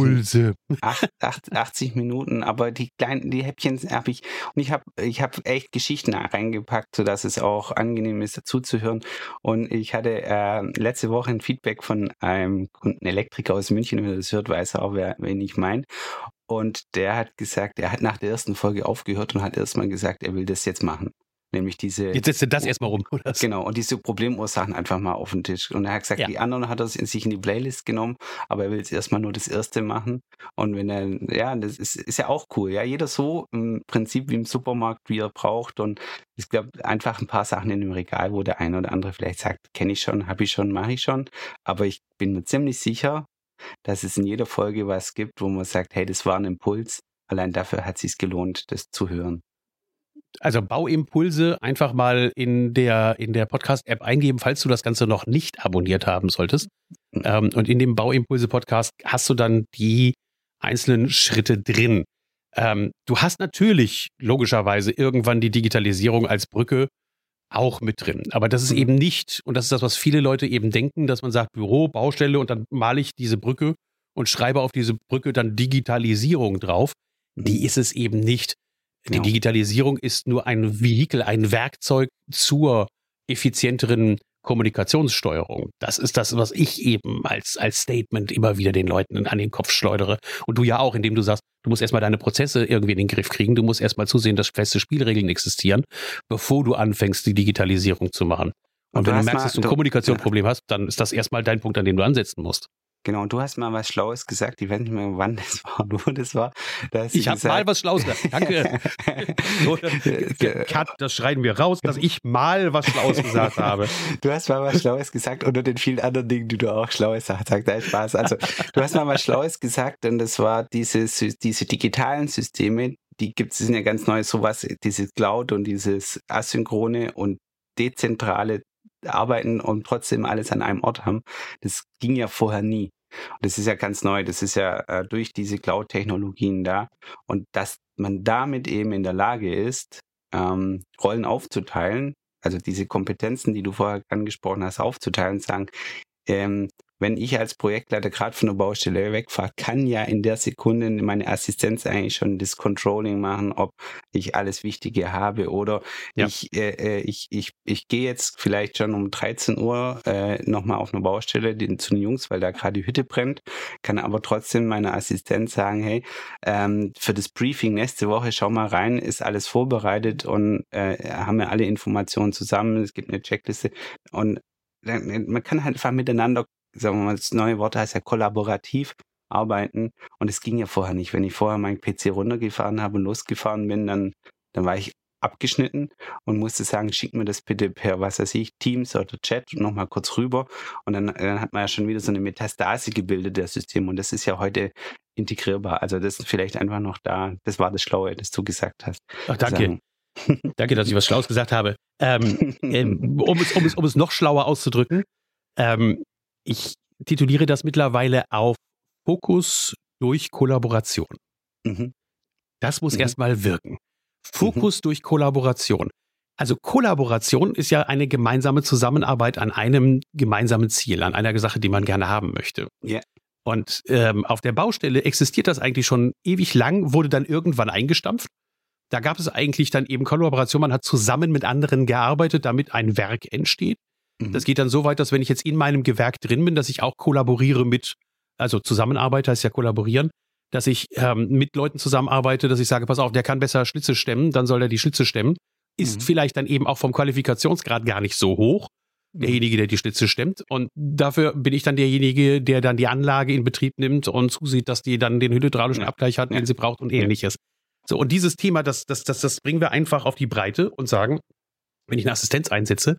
80 Minuten, aber die kleinen, die Häppchen habe ich, und ich habe ich hab echt Geschichten reingepackt, sodass es auch angenehm ist, dazuzuhören. Und ich hatte äh, letzte Woche ein Feedback von einem Kunden Elektriker aus München, wenn er das hört, weiß er auch, wer, wen ich meine. Und der hat gesagt, er hat nach der ersten Folge aufgehört und hat erstmal gesagt, er will das jetzt machen. Nämlich diese. Jetzt setzt er das erstmal rum, oder? Genau, und diese Problemursachen einfach mal auf den Tisch. Und er hat gesagt, ja. die anderen hat er sich in die Playlist genommen, aber er will jetzt erstmal nur das erste machen. Und wenn er, ja, das ist, ist ja auch cool. Ja, jeder so im Prinzip wie im Supermarkt, wie er braucht. Und ich glaube, einfach ein paar Sachen in dem Regal, wo der eine oder andere vielleicht sagt, kenne ich schon, habe ich schon, mache ich schon. Aber ich bin mir ziemlich sicher, dass es in jeder Folge was gibt, wo man sagt, hey, das war ein Impuls. Allein dafür hat es sich gelohnt, das zu hören. Also Bauimpulse einfach mal in der, in der Podcast-App eingeben, falls du das Ganze noch nicht abonniert haben solltest. Mhm. Ähm, und in dem Bauimpulse-Podcast hast du dann die einzelnen Schritte drin. Ähm, du hast natürlich logischerweise irgendwann die Digitalisierung als Brücke auch mit drin. Aber das ist mhm. eben nicht, und das ist das, was viele Leute eben denken, dass man sagt Büro, Baustelle und dann male ich diese Brücke und schreibe auf diese Brücke dann Digitalisierung drauf. Die mhm. ist es eben nicht. Die genau. Digitalisierung ist nur ein Vehikel, ein Werkzeug zur effizienteren Kommunikationssteuerung. Das ist das, was ich eben als, als Statement immer wieder den Leuten an den Kopf schleudere. Und du ja auch, indem du sagst, du musst erstmal deine Prozesse irgendwie in den Griff kriegen. Du musst erstmal zusehen, dass feste Spielregeln existieren, bevor du anfängst, die Digitalisierung zu machen. Und, Und wenn du merkst, mal, dass du ein Kommunikationsproblem hast, dann ist das erstmal dein Punkt, an dem du ansetzen musst. Genau, und du hast mal was Schlaues gesagt, ich weiß nicht mehr, wann das war, wo das war. ich habe mal was Schlaues gesagt, danke. so, Cut, das schreiben wir raus, dass ich mal was Schlaues gesagt habe. Du hast mal was Schlaues gesagt unter den vielen anderen Dingen, die du auch Schlaues sagst. Nein, Spaß. Also, du hast mal was Schlaues gesagt und das war dieses, diese digitalen Systeme, die gibt es, sind ja ganz neu, sowas, dieses Cloud und dieses asynchrone und dezentrale arbeiten und trotzdem alles an einem Ort haben. Das ging ja vorher nie. Und das ist ja ganz neu. Das ist ja äh, durch diese Cloud-Technologien da. Und dass man damit eben in der Lage ist, ähm, Rollen aufzuteilen, also diese Kompetenzen, die du vorher angesprochen hast, aufzuteilen, sagen, ähm, wenn ich als Projektleiter gerade von der Baustelle wegfahre, kann ja in der Sekunde meine Assistenz eigentlich schon das Controlling machen, ob ich alles Wichtige habe oder ja. ich, äh, äh ich, ich, ich gehe jetzt vielleicht schon um 13 Uhr äh, nochmal auf eine Baustelle den, zu den Jungs, weil da gerade die Hütte brennt, kann aber trotzdem meiner Assistenz sagen, hey, ähm, für das Briefing nächste Woche schau mal rein, ist alles vorbereitet und äh, haben wir alle Informationen zusammen, es gibt eine Checkliste und man kann halt einfach miteinander sagen wir mal, das neue Wort heißt ja kollaborativ arbeiten. Und es ging ja vorher nicht. Wenn ich vorher meinen PC runtergefahren habe und losgefahren bin, dann, dann war ich abgeschnitten und musste sagen, schick mir das bitte per, was weiß ich, Teams oder Chat nochmal kurz rüber. Und dann, dann hat man ja schon wieder so eine Metastase gebildet, der System. Und das ist ja heute integrierbar. Also das ist vielleicht einfach noch da. Das war das Schlaue, das du gesagt hast. Ach, danke. danke, dass ich was Schlaues gesagt habe. Ähm, ähm, um, es, um, es, um es noch schlauer auszudrücken, ähm, ich tituliere das mittlerweile auf Fokus durch Kollaboration. Mhm. Das muss mhm. erstmal wirken. Fokus mhm. durch Kollaboration. Also Kollaboration ist ja eine gemeinsame Zusammenarbeit an einem gemeinsamen Ziel, an einer Sache, die man gerne haben möchte. Ja. Und ähm, auf der Baustelle existiert das eigentlich schon ewig lang, wurde dann irgendwann eingestampft. Da gab es eigentlich dann eben Kollaboration. Man hat zusammen mit anderen gearbeitet, damit ein Werk entsteht. Mhm. Das geht dann so weit, dass wenn ich jetzt in meinem Gewerk drin bin, dass ich auch kollaboriere mit, also Zusammenarbeit heißt ja kollaborieren, dass ich ähm, mit Leuten zusammenarbeite, dass ich sage, pass auf, der kann besser Schlitze stemmen, dann soll er die Schlitze stemmen. Ist mhm. vielleicht dann eben auch vom Qualifikationsgrad gar nicht so hoch, derjenige, der die Schlitze stemmt. Und dafür bin ich dann derjenige, der dann die Anlage in Betrieb nimmt und zusieht, dass die dann den hydraulischen Abgleich hat, den sie braucht und ähnliches. So, und dieses Thema, das, das, das, das bringen wir einfach auf die Breite und sagen, wenn ich eine Assistenz einsetze,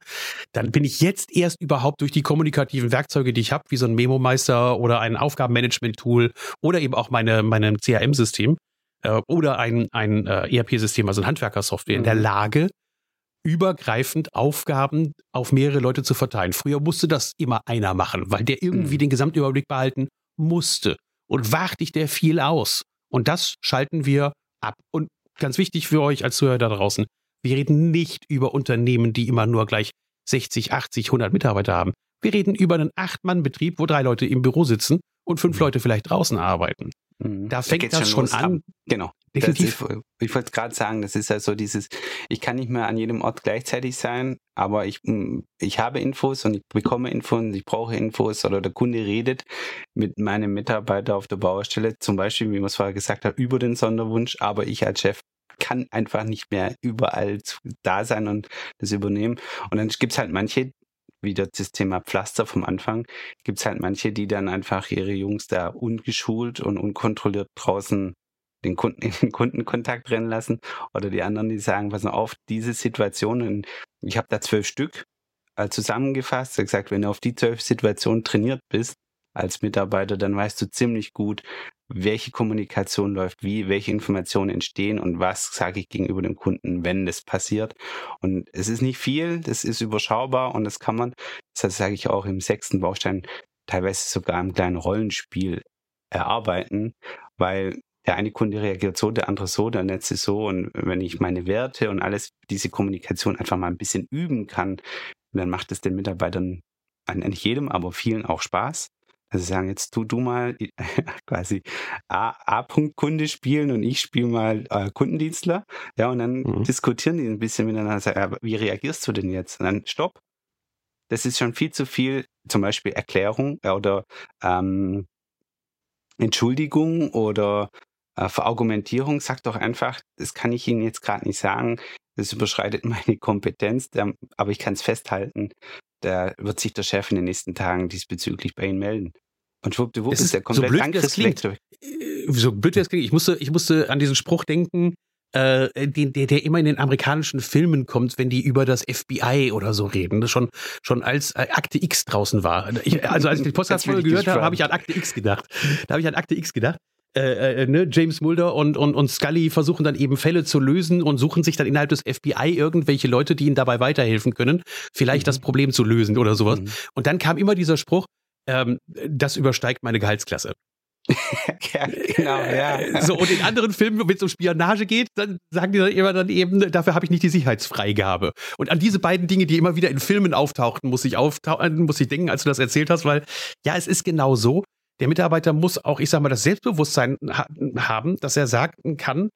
dann bin ich jetzt erst überhaupt durch die kommunikativen Werkzeuge, die ich habe, wie so ein Memo-Meister oder ein Aufgabenmanagement-Tool oder eben auch meine, meine CRM-System äh, oder ein, ein äh, ERP-System, also ein Handwerkersoftware, mhm. in der mhm. Lage, übergreifend Aufgaben auf mehrere Leute zu verteilen. Früher musste das immer einer machen, weil der irgendwie mhm. den Gesamtüberblick behalten musste. Und wartet der viel aus. Und das schalten wir ab. Und ganz wichtig für euch als Zuhörer da draußen, wir reden nicht über Unternehmen, die immer nur gleich 60, 80, 100 Mitarbeiter haben. Wir reden über einen Acht-Mann-Betrieb, wo drei Leute im Büro sitzen und fünf mhm. Leute vielleicht draußen arbeiten. Mhm. Da fängt da das schon, schon an. Genau. Definitiv. Ist, ich wollte gerade sagen, das ist ja so dieses, ich kann nicht mehr an jedem Ort gleichzeitig sein, aber ich, mm, ich habe Infos und ich bekomme Infos und ich brauche Infos oder der Kunde redet mit meinem Mitarbeiter auf der Baustelle, zum Beispiel, wie man es vorher gesagt hat, über den Sonderwunsch, aber ich als Chef kann einfach nicht mehr überall da sein und das übernehmen. Und dann gibt es halt manche, wieder das Thema Pflaster vom Anfang, gibt es halt manche, die dann einfach ihre Jungs da ungeschult und unkontrolliert draußen den Kunden in den Kundenkontakt rennen lassen. Oder die anderen, die sagen, pass auf, diese Situationen, ich habe da zwölf Stück äh, zusammengefasst, gesagt, wenn du auf die zwölf Situationen trainiert bist, als Mitarbeiter, dann weißt du ziemlich gut, welche Kommunikation läuft wie, welche Informationen entstehen und was sage ich gegenüber dem Kunden, wenn das passiert. Und es ist nicht viel, das ist überschaubar und das kann man, das sage ich auch im sechsten Baustein, teilweise sogar im kleinen Rollenspiel erarbeiten, weil der eine Kunde reagiert so, der andere so, der ist so. Und wenn ich meine Werte und alles, diese Kommunikation einfach mal ein bisschen üben kann, dann macht es den Mitarbeitern, nicht jedem, aber vielen auch Spaß. Also sagen, jetzt tu du mal quasi A-Punkt-Kunde spielen und ich spiele mal äh, Kundendienstler. Ja, und dann mhm. diskutieren die ein bisschen miteinander. Sagen, wie reagierst du denn jetzt? Und dann stopp. Das ist schon viel zu viel, zum Beispiel Erklärung oder ähm, Entschuldigung oder äh, Verargumentierung. Sag doch einfach, das kann ich Ihnen jetzt gerade nicht sagen. Das überschreitet meine Kompetenz, der, aber ich kann es festhalten. Da wird sich der Chef in den nächsten Tagen diesbezüglich bei Ihnen melden. Und schwuppdiwupp ist, ist der komplett so blöd. Äh, so blöd das klingt. Ich musste, ich musste an diesen Spruch denken, äh, den, der, der immer in den amerikanischen Filmen kommt, wenn die über das FBI oder so reden. Das schon, schon als äh, Akte X draußen war. Ich, also als ich die Podcast-Folge gehört habe, habe ich an Akte X gedacht. Da habe ich an Akte X gedacht. Äh, äh, ne, James Mulder und, und, und Scully versuchen dann eben Fälle zu lösen und suchen sich dann innerhalb des FBI irgendwelche Leute, die ihnen dabei weiterhelfen können, vielleicht mhm. das Problem zu lösen oder sowas. Mhm. Und dann kam immer dieser Spruch, ähm, das übersteigt meine Gehaltsklasse. ja, genau, ja. Äh, so, und in anderen Filmen, wenn es um Spionage geht, dann sagen die dann immer dann eben, dafür habe ich nicht die Sicherheitsfreigabe. Und an diese beiden Dinge, die immer wieder in Filmen auftauchten, muss ich auftauchen, muss ich denken, als du das erzählt hast, weil ja, es ist genau so. Der Mitarbeiter muss auch, ich sag mal, das Selbstbewusstsein ha haben, dass er sagen kann,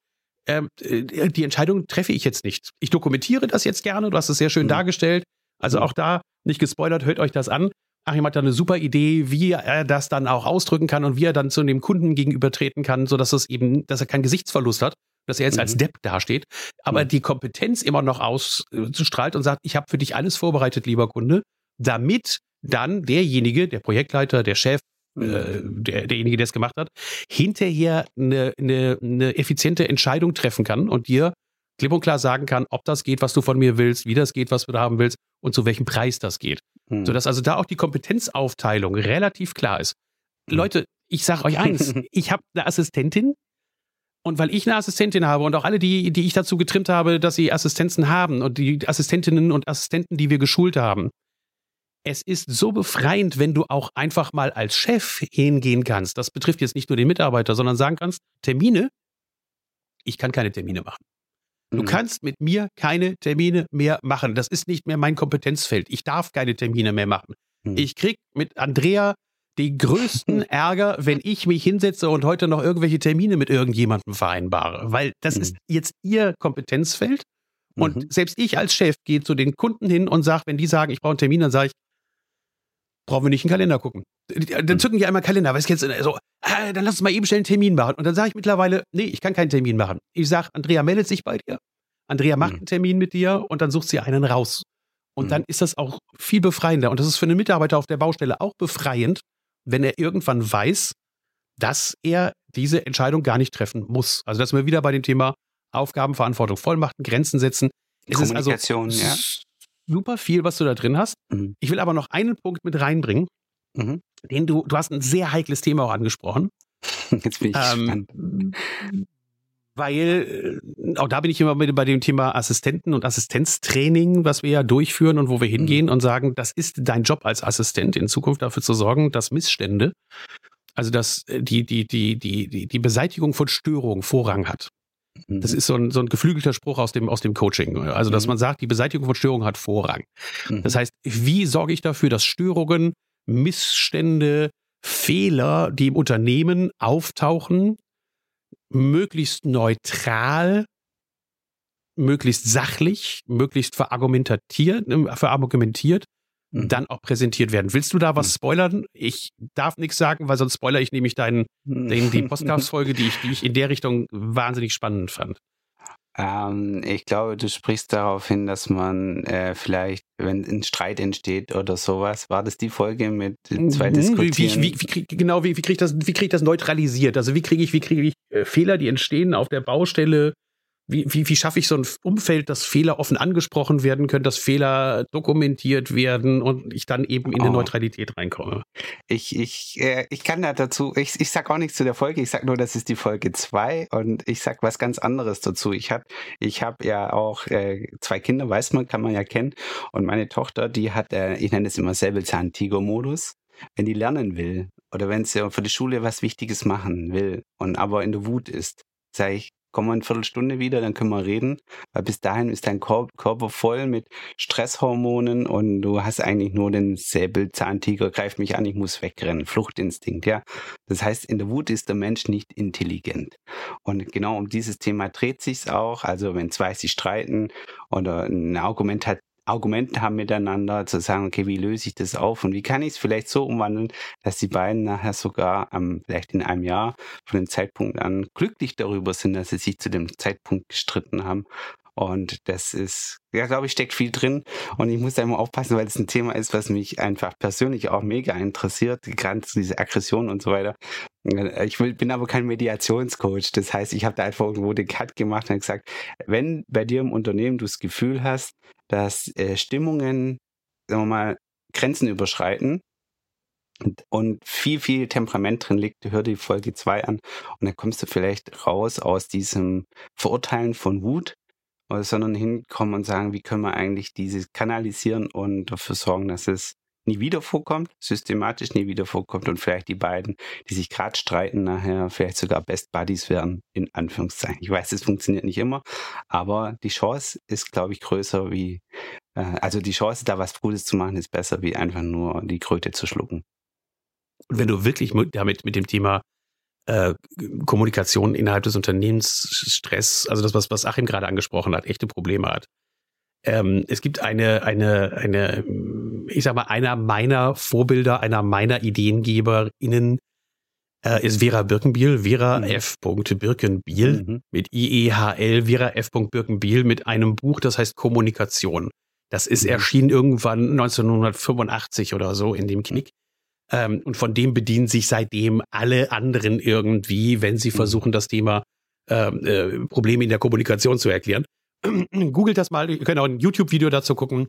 ähm, äh, die Entscheidung treffe ich jetzt nicht. Ich dokumentiere das jetzt gerne, du hast es sehr schön mhm. dargestellt. Also mhm. auch da nicht gespoilert, hört euch das an. Achim hat da eine super Idee, wie er das dann auch ausdrücken kann und wie er dann zu dem Kunden gegenübertreten kann, sodass es eben, dass er keinen Gesichtsverlust hat, dass er jetzt mhm. als Depp dasteht, aber mhm. die Kompetenz immer noch ausstrahlt und sagt, ich habe für dich alles vorbereitet, lieber Kunde, damit dann derjenige, der Projektleiter, der Chef, äh, der, derjenige, der es gemacht hat, hinterher eine, eine, eine effiziente Entscheidung treffen kann und dir klipp und klar sagen kann, ob das geht, was du von mir willst, wie das geht, was du da haben willst und zu welchem Preis das geht. Mhm. Sodass also da auch die Kompetenzaufteilung relativ klar ist. Mhm. Leute, ich sage euch eins, ich habe eine Assistentin und weil ich eine Assistentin habe und auch alle, die, die ich dazu getrimmt habe, dass sie Assistenzen haben und die Assistentinnen und Assistenten, die wir geschult haben, es ist so befreiend, wenn du auch einfach mal als Chef hingehen kannst. Das betrifft jetzt nicht nur den Mitarbeiter, sondern sagen kannst, Termine, ich kann keine Termine machen. Du mhm. kannst mit mir keine Termine mehr machen. Das ist nicht mehr mein Kompetenzfeld. Ich darf keine Termine mehr machen. Mhm. Ich krieg mit Andrea den größten Ärger, wenn ich mich hinsetze und heute noch irgendwelche Termine mit irgendjemandem vereinbare, weil das mhm. ist jetzt ihr Kompetenzfeld. Und mhm. selbst ich als Chef gehe zu den Kunden hin und sage, wenn die sagen, ich brauche einen Termin, dann sage ich, brauchen wir nicht einen Kalender gucken. Dann hm. zücken die einmal Kalender, weißt du, jetzt so, äh, dann lass uns mal eben schnell einen Termin machen. Und dann sage ich mittlerweile, nee, ich kann keinen Termin machen. Ich sage, Andrea meldet sich bei dir. Andrea macht mhm. einen Termin mit dir und dann sucht sie einen raus. Und mhm. dann ist das auch viel befreiender. Und das ist für einen Mitarbeiter auf der Baustelle auch befreiend, wenn er irgendwann weiß, dass er diese Entscheidung gar nicht treffen muss. Also, dass wir wieder bei dem Thema Aufgabenverantwortung, Vollmachten, Grenzen setzen. Es ist also ja super viel, was du da drin hast. Mhm. Ich will aber noch einen Punkt mit reinbringen, mhm. den du, du hast ein sehr heikles Thema auch angesprochen. Jetzt bin ich ähm, gespannt. Weil, äh, auch da bin ich immer bei dem Thema Assistenten und Assistenztraining, was wir ja durchführen und wo wir hingehen mhm. und sagen, das ist dein Job als Assistent, in Zukunft dafür zu sorgen, dass Missstände, also dass äh, die, die, die, die, die Beseitigung von Störungen Vorrang hat. Das mhm. ist so ein, so ein geflügelter Spruch aus dem, aus dem Coaching. Also, dass mhm. man sagt, die Beseitigung von Störungen hat Vorrang. Mhm. Das heißt, wie sorge ich dafür, dass Störungen, Missstände, Fehler, die im Unternehmen auftauchen, möglichst neutral, möglichst sachlich, möglichst verargumentiert, verargumentiert Mhm. dann auch präsentiert werden. Willst du da was mhm. spoilern? Ich darf nichts sagen, weil sonst spoilere ich nämlich deinen, mhm. den, die Podcast-Folge, die ich, die ich in der Richtung wahnsinnig spannend fand. Ähm, ich glaube, du sprichst darauf hin, dass man äh, vielleicht, wenn ein Streit entsteht oder sowas, war das die Folge mit zwei mhm, Diskutieren? Wie, wie, wie krieg, genau, wie, wie kriege ich krieg ich das neutralisiert? Also wie kriege ich, wie kriege ich äh, Fehler, die entstehen auf der Baustelle wie, wie, wie schaffe ich so ein Umfeld, dass Fehler offen angesprochen werden können, dass Fehler dokumentiert werden und ich dann eben in oh. eine Neutralität reinkomme? Ich, ich, äh, ich kann da dazu, ich, ich sag auch nichts zu der Folge, ich sag nur, das ist die Folge zwei und ich sag was ganz anderes dazu. Ich habe ich hab ja auch äh, zwei Kinder, weiß man, kann man ja kennen. Und meine Tochter, die hat, äh, ich nenne es immer Säbelzahn-Tiger-Modus wenn die lernen will oder wenn sie für die Schule was Wichtiges machen will und aber in der Wut ist, sage ich, komm mal eine Viertelstunde wieder, dann können wir reden. Weil bis dahin ist dein Körper voll mit Stresshormonen und du hast eigentlich nur den Säbelzahntiger, greift mich an, ich muss wegrennen. Fluchtinstinkt, ja. Das heißt, in der Wut ist der Mensch nicht intelligent. Und genau um dieses Thema dreht sich's auch. Also wenn zwei sich streiten oder ein Argument hat, Argumenten haben miteinander, zu sagen, okay, wie löse ich das auf und wie kann ich es vielleicht so umwandeln, dass die beiden nachher sogar ähm, vielleicht in einem Jahr von dem Zeitpunkt an glücklich darüber sind, dass sie sich zu dem Zeitpunkt gestritten haben. Und das ist, ja, glaube ich, steckt viel drin. Und ich muss da immer aufpassen, weil es ein Thema ist, was mich einfach persönlich auch mega interessiert. Gerade diese Aggression und so weiter. Ich will, bin aber kein Mediationscoach. Das heißt, ich habe da einfach irgendwo den Cut gemacht und gesagt, wenn bei dir im Unternehmen du das Gefühl hast, dass äh, Stimmungen, sagen wir mal, Grenzen überschreiten und, und viel, viel Temperament drin liegt, hör die Folge 2 an und dann kommst du vielleicht raus aus diesem Verurteilen von Wut, sondern hinkommen und sagen, wie können wir eigentlich dieses kanalisieren und dafür sorgen, dass es nie wieder vorkommt, systematisch nie wieder vorkommt und vielleicht die beiden, die sich gerade streiten, nachher vielleicht sogar Best Buddies werden, in Anführungszeichen. Ich weiß, es funktioniert nicht immer, aber die Chance ist, glaube ich, größer wie, äh, also die Chance, da was Gutes zu machen, ist besser, wie einfach nur die Kröte zu schlucken. Und wenn du wirklich damit mit dem Thema äh, Kommunikation innerhalb des Unternehmens, Stress, also das, was, was Achim gerade angesprochen hat, echte Probleme hat, ähm, es gibt eine, eine, eine, ich sag mal, einer meiner Vorbilder, einer meiner IdeengeberInnen äh, ist Vera Birkenbiel, Vera mhm. F. Birkenbiel mhm. mit IEHL, Vera F. Birkenbiel mit einem Buch, das heißt Kommunikation. Das ist mhm. erschienen irgendwann 1985 oder so in dem Knick. Ähm, und von dem bedienen sich seitdem alle anderen irgendwie, wenn sie mhm. versuchen, das Thema ähm, äh, Probleme in der Kommunikation zu erklären. Googelt das mal, ihr könnt auch ein YouTube-Video dazu gucken.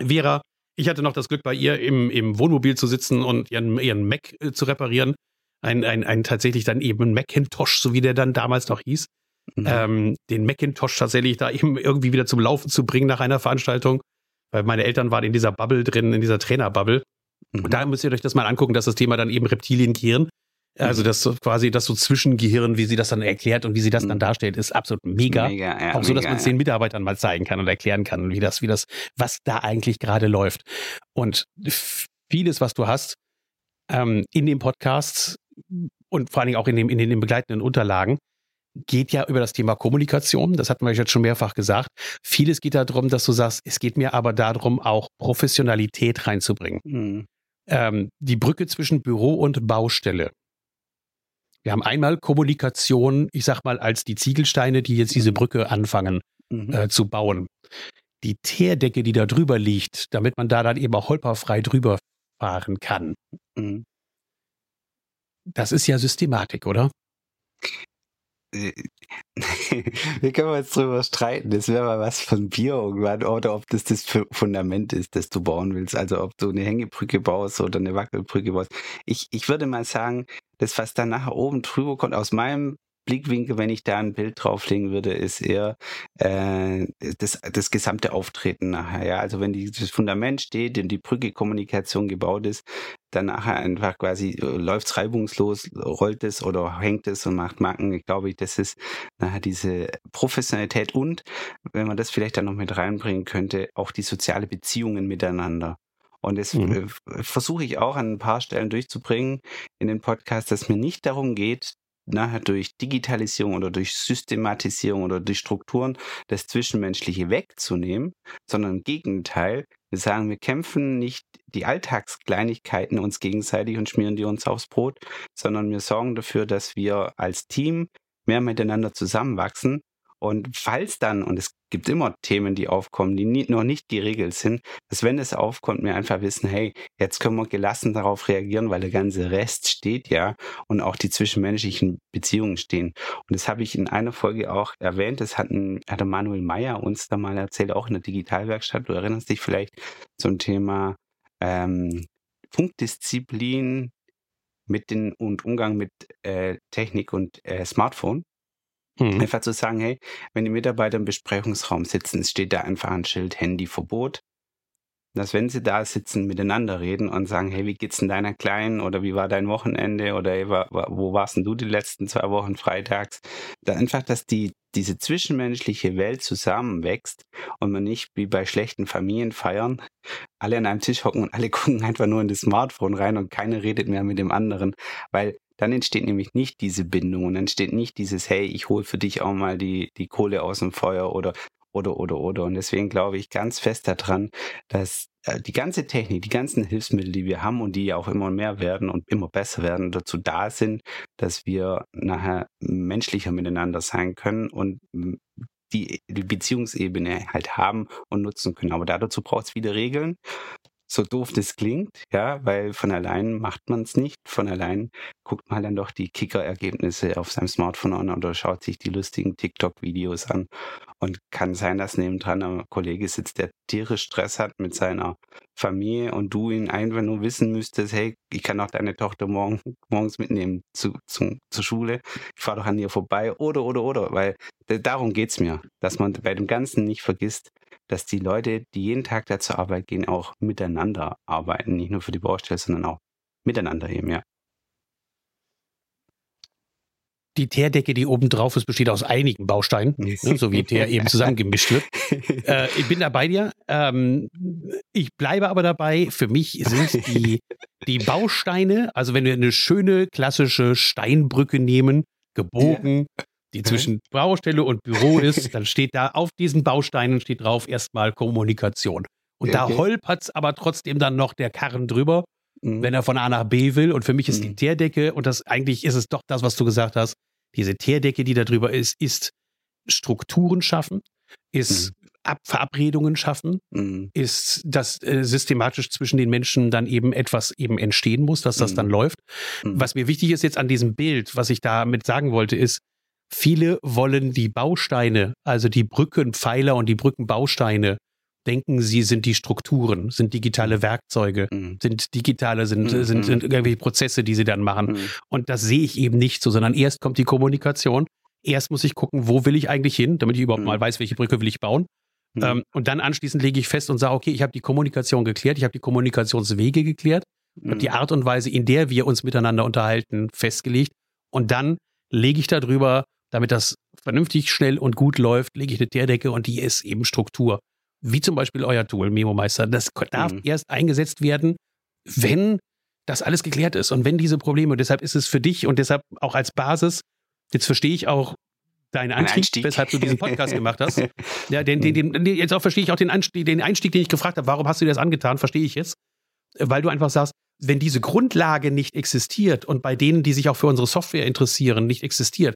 Vera, ich hatte noch das Glück, bei ihr im, im Wohnmobil zu sitzen und ihren, ihren Mac äh, zu reparieren. Ein, ein, ein tatsächlich dann eben Macintosh, so wie der dann damals noch hieß. Mhm. Ähm, den Macintosh tatsächlich da eben irgendwie wieder zum Laufen zu bringen nach einer Veranstaltung. Weil meine Eltern waren in dieser Bubble drin, in dieser Trainerbubble. Mhm. Und da müsst ihr euch das mal angucken, dass das Thema dann eben Reptiliengehirn also das quasi das so Zwischengehirn, wie sie das dann erklärt und wie sie das dann mhm. darstellt, ist absolut mega. mega ja, auch so, dass man es den Mitarbeitern mal zeigen kann und erklären kann, wie das, wie das, was da eigentlich gerade läuft. Und vieles, was du hast ähm, in dem Podcast und vor allen Dingen auch in, dem, in den begleitenden Unterlagen, geht ja über das Thema Kommunikation. Das hatten wir jetzt schon mehrfach gesagt. Vieles geht darum, dass du sagst, es geht mir aber darum, auch Professionalität reinzubringen. Mhm. Ähm, die Brücke zwischen Büro und Baustelle wir haben einmal Kommunikation, ich sag mal, als die Ziegelsteine, die jetzt diese Brücke anfangen mhm. äh, zu bauen. Die Teerdecke, die da drüber liegt, damit man da dann eben auch holperfrei drüber fahren kann. Mhm. Das ist ja Systematik, oder? Wir können jetzt drüber streiten. Das wäre mal was von Bier irgendwann oder ob das das Fundament ist, das du bauen willst. Also ob du eine Hängebrücke baust oder eine Wackelbrücke baust. Ich, ich würde mal sagen, das, was dann nachher oben drüber kommt, aus meinem Blickwinkel, wenn ich da ein Bild drauflegen würde, ist eher äh, das, das gesamte Auftreten nachher. Ja? Also wenn die, das Fundament steht und die Brücke Kommunikation gebaut ist, dann nachher einfach quasi äh, läuft es reibungslos, rollt es oder hängt es und macht Marken. Ich glaube, das ist nachher diese Professionalität und, wenn man das vielleicht dann noch mit reinbringen könnte, auch die soziale Beziehungen miteinander. Und das mhm. Äh, versuche ich auch an ein paar Stellen durchzubringen in den Podcast, dass mir nicht darum geht, nachher durch Digitalisierung oder durch Systematisierung oder durch Strukturen das Zwischenmenschliche wegzunehmen, sondern im Gegenteil, wir sagen, wir kämpfen nicht die Alltagskleinigkeiten uns gegenseitig und schmieren die uns aufs Brot, sondern wir sorgen dafür, dass wir als Team mehr miteinander zusammenwachsen und falls dann, und es gibt immer Themen, die aufkommen, die nie, noch nicht geregelt sind, dass wenn es aufkommt, wir einfach wissen, hey, jetzt können wir gelassen darauf reagieren, weil der ganze Rest steht ja und auch die zwischenmenschlichen Beziehungen stehen. Und das habe ich in einer Folge auch erwähnt, das hat ein, hatte Manuel Meyer uns da mal erzählt, auch in der Digitalwerkstatt. Du erinnerst dich vielleicht zum Thema ähm, Funkdisziplin mit den und Umgang mit äh, Technik und äh, Smartphone. Mhm. Einfach zu sagen, hey, wenn die Mitarbeiter im Besprechungsraum sitzen, steht da einfach ein Schild Handyverbot. Dass wenn sie da sitzen, miteinander reden und sagen, hey, wie geht's denn deiner Kleinen? Oder wie war dein Wochenende? Oder hey, wo warst denn du die letzten zwei Wochen freitags? Da einfach, dass die, diese zwischenmenschliche Welt zusammenwächst und man nicht wie bei schlechten Familienfeiern alle an einem Tisch hocken und alle gucken einfach nur in das Smartphone rein und keiner redet mehr mit dem anderen, weil dann entsteht nämlich nicht diese Bindung und entsteht nicht dieses, hey, ich hole für dich auch mal die, die Kohle aus dem Feuer oder, oder, oder, oder. Und deswegen glaube ich ganz fest daran, dass äh, die ganze Technik, die ganzen Hilfsmittel, die wir haben und die ja auch immer mehr werden und immer besser werden, dazu da sind, dass wir nachher menschlicher miteinander sein können und die, die Beziehungsebene halt haben und nutzen können. Aber dazu braucht es wieder Regeln so doof das klingt, ja, weil von allein macht man es nicht. Von allein guckt man dann doch die Kicker-Ergebnisse auf seinem Smartphone an oder schaut sich die lustigen TikTok-Videos an. Und kann sein, dass nebendran ein Kollege sitzt, der tierisch Stress hat mit seiner Familie und du ihn einfach nur wissen müsstest, hey, ich kann auch deine Tochter morgen, morgens mitnehmen zu, zu, zur Schule. Ich fahre doch an ihr vorbei oder, oder, oder, weil darum geht's mir, dass man bei dem Ganzen nicht vergisst, dass die Leute, die jeden Tag da zur Arbeit gehen, auch miteinander arbeiten. Nicht nur für die Baustelle, sondern auch miteinander eben, ja. Die Teerdecke, die oben drauf ist, besteht aus einigen Bausteinen, ne, so wie Teer eben zusammengemischt wird. Äh, ich bin da bei dir. Ähm, ich bleibe aber dabei, für mich sind die, die Bausteine, also wenn wir eine schöne klassische Steinbrücke nehmen, gebogen, ja die zwischen Baustelle und Büro ist, dann steht da auf diesen Bausteinen steht drauf erstmal Kommunikation. Und okay. da holpert es aber trotzdem dann noch der Karren drüber, mhm. wenn er von A nach B will. Und für mich ist mhm. die Teerdecke, und das eigentlich ist es doch das, was du gesagt hast, diese Teerdecke, die da drüber ist, ist Strukturen schaffen, ist mhm. Ab Verabredungen schaffen, mhm. ist, dass äh, systematisch zwischen den Menschen dann eben etwas eben entstehen muss, dass das dann mhm. läuft. Mhm. Was mir wichtig ist jetzt an diesem Bild, was ich damit sagen wollte, ist, Viele wollen die Bausteine, also die Brückenpfeiler und die Brückenbausteine, denken, sie sind die Strukturen, sind digitale Werkzeuge, mhm. sind digitale, sind, mhm. sind, sind irgendwelche Prozesse, die sie dann machen. Mhm. Und das sehe ich eben nicht so, sondern erst kommt die Kommunikation. Erst muss ich gucken, wo will ich eigentlich hin, damit ich überhaupt mhm. mal weiß, welche Brücke will ich bauen. Mhm. Ähm, und dann anschließend lege ich fest und sage, okay, ich habe die Kommunikation geklärt, ich habe die Kommunikationswege geklärt, ich habe die Art und Weise, in der wir uns miteinander unterhalten, festgelegt. Und dann lege ich darüber damit das vernünftig, schnell und gut läuft, lege ich eine Teerdecke und die ist eben Struktur. Wie zum Beispiel euer Tool, Memo Meister. Das darf mhm. erst eingesetzt werden, wenn das alles geklärt ist und wenn diese Probleme, und deshalb ist es für dich und deshalb auch als Basis, jetzt verstehe ich auch deinen Anstieg, Einstieg. weshalb du diesen Podcast gemacht hast. Ja, den, den, den, jetzt auch verstehe ich auch den Anstieg, den Einstieg, den ich gefragt habe, warum hast du dir das angetan, verstehe ich jetzt. Weil du einfach sagst, wenn diese Grundlage nicht existiert und bei denen, die sich auch für unsere Software interessieren, nicht existiert,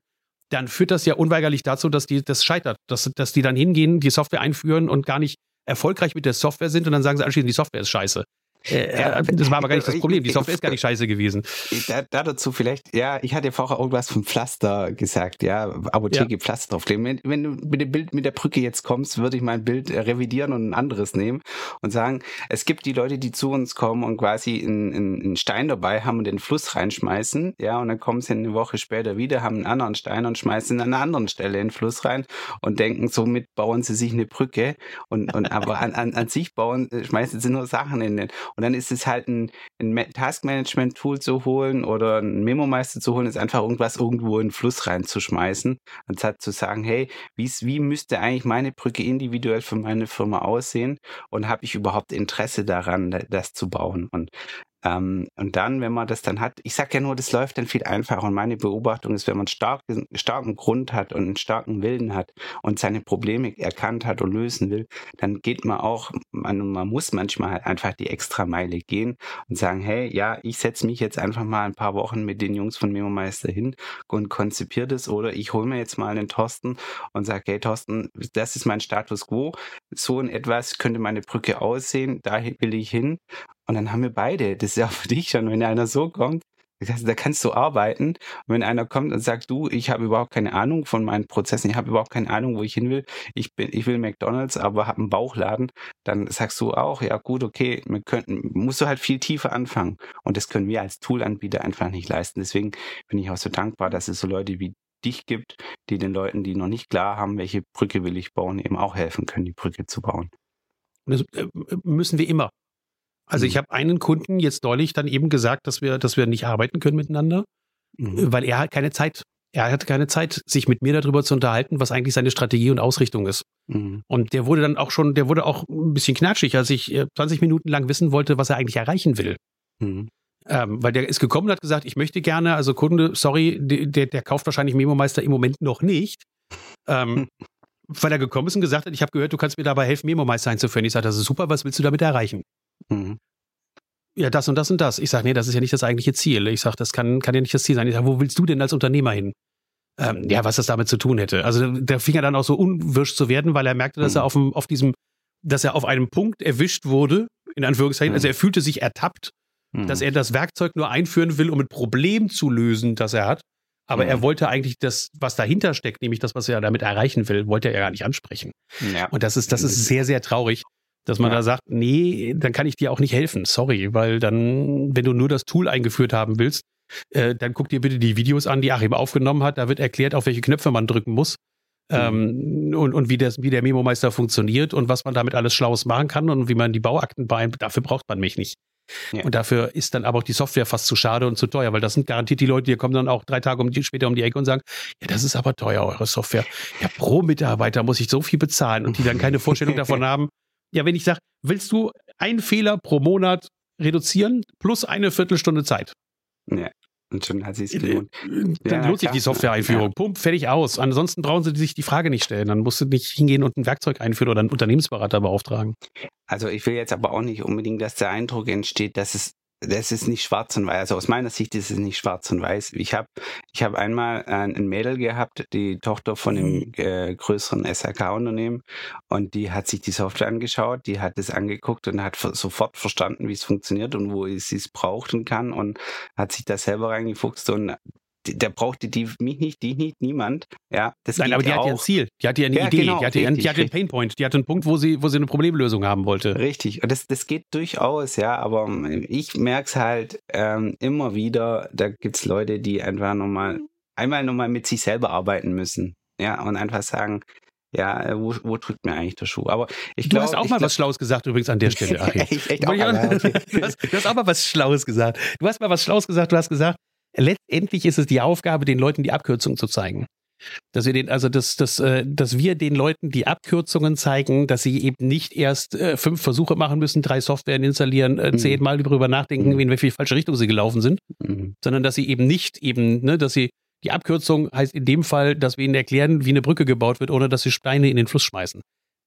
dann führt das ja unweigerlich dazu, dass die das scheitert, dass, dass die dann hingehen, die Software einführen und gar nicht erfolgreich mit der Software sind und dann sagen sie anschließend, die Software ist scheiße. Äh, ja, äh, das war aber gar nicht das Problem. Die Software ist gar nicht scheiße gewesen. Da, da dazu vielleicht, ja, ich hatte vorher irgendwas vom Pflaster gesagt, ja, Apotheke ja. Pflaster draufkleben. Wenn, wenn du mit dem Bild mit der Brücke jetzt kommst, würde ich mein Bild revidieren und ein anderes nehmen und sagen, es gibt die Leute, die zu uns kommen und quasi einen, einen Stein dabei haben und den Fluss reinschmeißen, ja, und dann kommen sie eine Woche später wieder, haben einen anderen Stein und schmeißen an einer anderen Stelle in den Fluss rein und denken, somit bauen sie sich eine Brücke und, und aber an, an, an sich bauen, schmeißen sie nur Sachen in den und dann ist es halt ein, ein Taskmanagement-Tool zu holen oder ein Memo-Meister zu holen, ist einfach irgendwas irgendwo in den Fluss reinzuschmeißen, anstatt zu sagen, hey, wie müsste eigentlich meine Brücke individuell für meine Firma aussehen und habe ich überhaupt Interesse daran, das zu bauen? Und ähm, und dann, wenn man das dann hat, ich sage ja nur, das läuft dann viel einfacher. Und meine Beobachtung ist, wenn man stark, starken Grund hat und einen starken Willen hat und seine Probleme erkannt hat und lösen will, dann geht man auch, man, man muss manchmal halt einfach die extra Meile gehen und sagen, hey, ja, ich setze mich jetzt einfach mal ein paar Wochen mit den Jungs von Memo Meister hin und konzipiere das oder ich hole mir jetzt mal einen Thorsten und sage, hey Thorsten, das ist mein Status quo. So in etwas könnte meine Brücke aussehen, da will ich hin und dann haben wir beide, das ist ja für dich schon, wenn einer so kommt, da kannst du arbeiten. Und wenn einer kommt und sagt, du, ich habe überhaupt keine Ahnung von meinen Prozessen, ich habe überhaupt keine Ahnung, wo ich hin will, ich bin, ich will McDonalds, aber habe einen Bauchladen, dann sagst du auch, ja gut, okay, wir könnten, musst du halt viel tiefer anfangen. Und das können wir als Toolanbieter einfach nicht leisten. Deswegen bin ich auch so dankbar, dass es so Leute wie dich gibt, die den Leuten, die noch nicht klar haben, welche Brücke will ich bauen, eben auch helfen können, die Brücke zu bauen. Das äh, müssen wir immer. Also ich mhm. habe einen Kunden jetzt deutlich dann eben gesagt, dass wir, dass wir nicht arbeiten können miteinander, mhm. weil er halt keine Zeit, er hatte keine Zeit, sich mit mir darüber zu unterhalten, was eigentlich seine Strategie und Ausrichtung ist. Mhm. Und der wurde dann auch schon, der wurde auch ein bisschen knatschig, als ich 20 äh, Minuten lang wissen wollte, was er eigentlich erreichen will. Mhm. Ähm, weil der ist gekommen und hat gesagt, ich möchte gerne, also Kunde, sorry, der, der kauft wahrscheinlich Memo Meister im Moment noch nicht. Ähm, weil er gekommen ist und gesagt hat, ich habe gehört, du kannst mir dabei helfen, Memo Meister einzuführen. Ich sage, das ist super, was willst du damit erreichen? Mhm. Ja, das und das und das. Ich sage, nee, das ist ja nicht das eigentliche Ziel. Ich sage, das kann, kann ja nicht das Ziel sein. Ich sage, wo willst du denn als Unternehmer hin? Ähm, ja, was das damit zu tun hätte. Also der fing er dann auch so unwirsch zu werden, weil er merkte, dass mhm. er auf, dem, auf diesem, dass er auf einem Punkt erwischt wurde, in Anführungszeichen. Also mhm. Also er fühlte sich ertappt, mhm. dass er das Werkzeug nur einführen will, um ein Problem zu lösen, das er hat. Aber er mhm. wollte eigentlich das, was dahinter steckt, nämlich das, was er damit erreichen will, wollte er gar nicht ansprechen. Ja. Und das ist, das ist sehr, sehr traurig. Dass man ja. da sagt, nee, dann kann ich dir auch nicht helfen, sorry, weil dann, wenn du nur das Tool eingeführt haben willst, äh, dann guck dir bitte die Videos an, die Achim aufgenommen hat. Da wird erklärt, auf welche Knöpfe man drücken muss. Mhm. Ähm, und, und wie, das, wie der Memo-Meister funktioniert und was man damit alles Schlaues machen kann und wie man die Bauakten beeinflusst. Dafür braucht man mich nicht. Ja. Und dafür ist dann aber auch die Software fast zu schade und zu teuer, weil das sind garantiert die Leute, die kommen dann auch drei Tage um die, später um die Ecke und sagen, ja, das ist aber teuer, eure Software. Ja, pro Mitarbeiter muss ich so viel bezahlen und die dann keine Vorstellung davon haben, ja, wenn ich sage, willst du einen Fehler pro Monat reduzieren plus eine Viertelstunde Zeit? Ja. Und schon hat sie es gelohnt. Dann ja, lohnt sich die Software-Einführung. Ja. Pump, fertig aus. Ansonsten brauchen sie sich die Frage nicht stellen. Dann musst du nicht hingehen und ein Werkzeug einführen oder einen Unternehmensberater beauftragen. Also ich will jetzt aber auch nicht unbedingt, dass der Eindruck entsteht, dass es das ist nicht schwarz und weiß. Also aus meiner Sicht ist es nicht schwarz und weiß. Ich habe ich hab einmal äh, ein Mädel gehabt, die Tochter von einem mhm. äh, größeren SRK-Unternehmen und die hat sich die Software angeschaut, die hat es angeguckt und hat sofort verstanden, wie es funktioniert und wo sie es brauchen kann und hat sich da selber reingefuchst und der brauchte die mich nicht, die nicht, niemand. Ja, das Nein, aber die hat ja ein Ziel, die hatte ja eine ja, Idee, genau, die hatte, richtig, die hatte einen Painpoint, die hatte einen Punkt, wo sie, wo sie eine Problemlösung haben wollte. Richtig, und das, das geht durchaus, ja, aber ich merke es halt ähm, immer wieder, da gibt es Leute, die einfach nochmal, einmal nochmal mit sich selber arbeiten müssen. Ja, und einfach sagen, ja, äh, wo, wo drückt mir eigentlich der Schuh? Aber ich glaube. Du hast auch mal glaub, was Schlaues gesagt, übrigens an der Stelle, Achim. echt, echt auch, ja, okay. du, hast, du hast auch mal was Schlaues gesagt. Du hast mal was Schlaues gesagt, du hast gesagt, letztendlich ist es die Aufgabe, den Leuten die Abkürzung zu zeigen. Dass wir den, also dass, dass, äh, dass wir den Leuten die Abkürzungen zeigen, dass sie eben nicht erst äh, fünf Versuche machen müssen, drei Softwaren installieren, äh, mhm. zehnmal darüber nachdenken, mhm. in welche falsche Richtung sie gelaufen sind, mhm. sondern dass sie eben nicht eben, ne, dass sie die Abkürzung heißt in dem Fall, dass wir ihnen erklären, wie eine Brücke gebaut wird, ohne dass sie Steine in den Fluss schmeißen.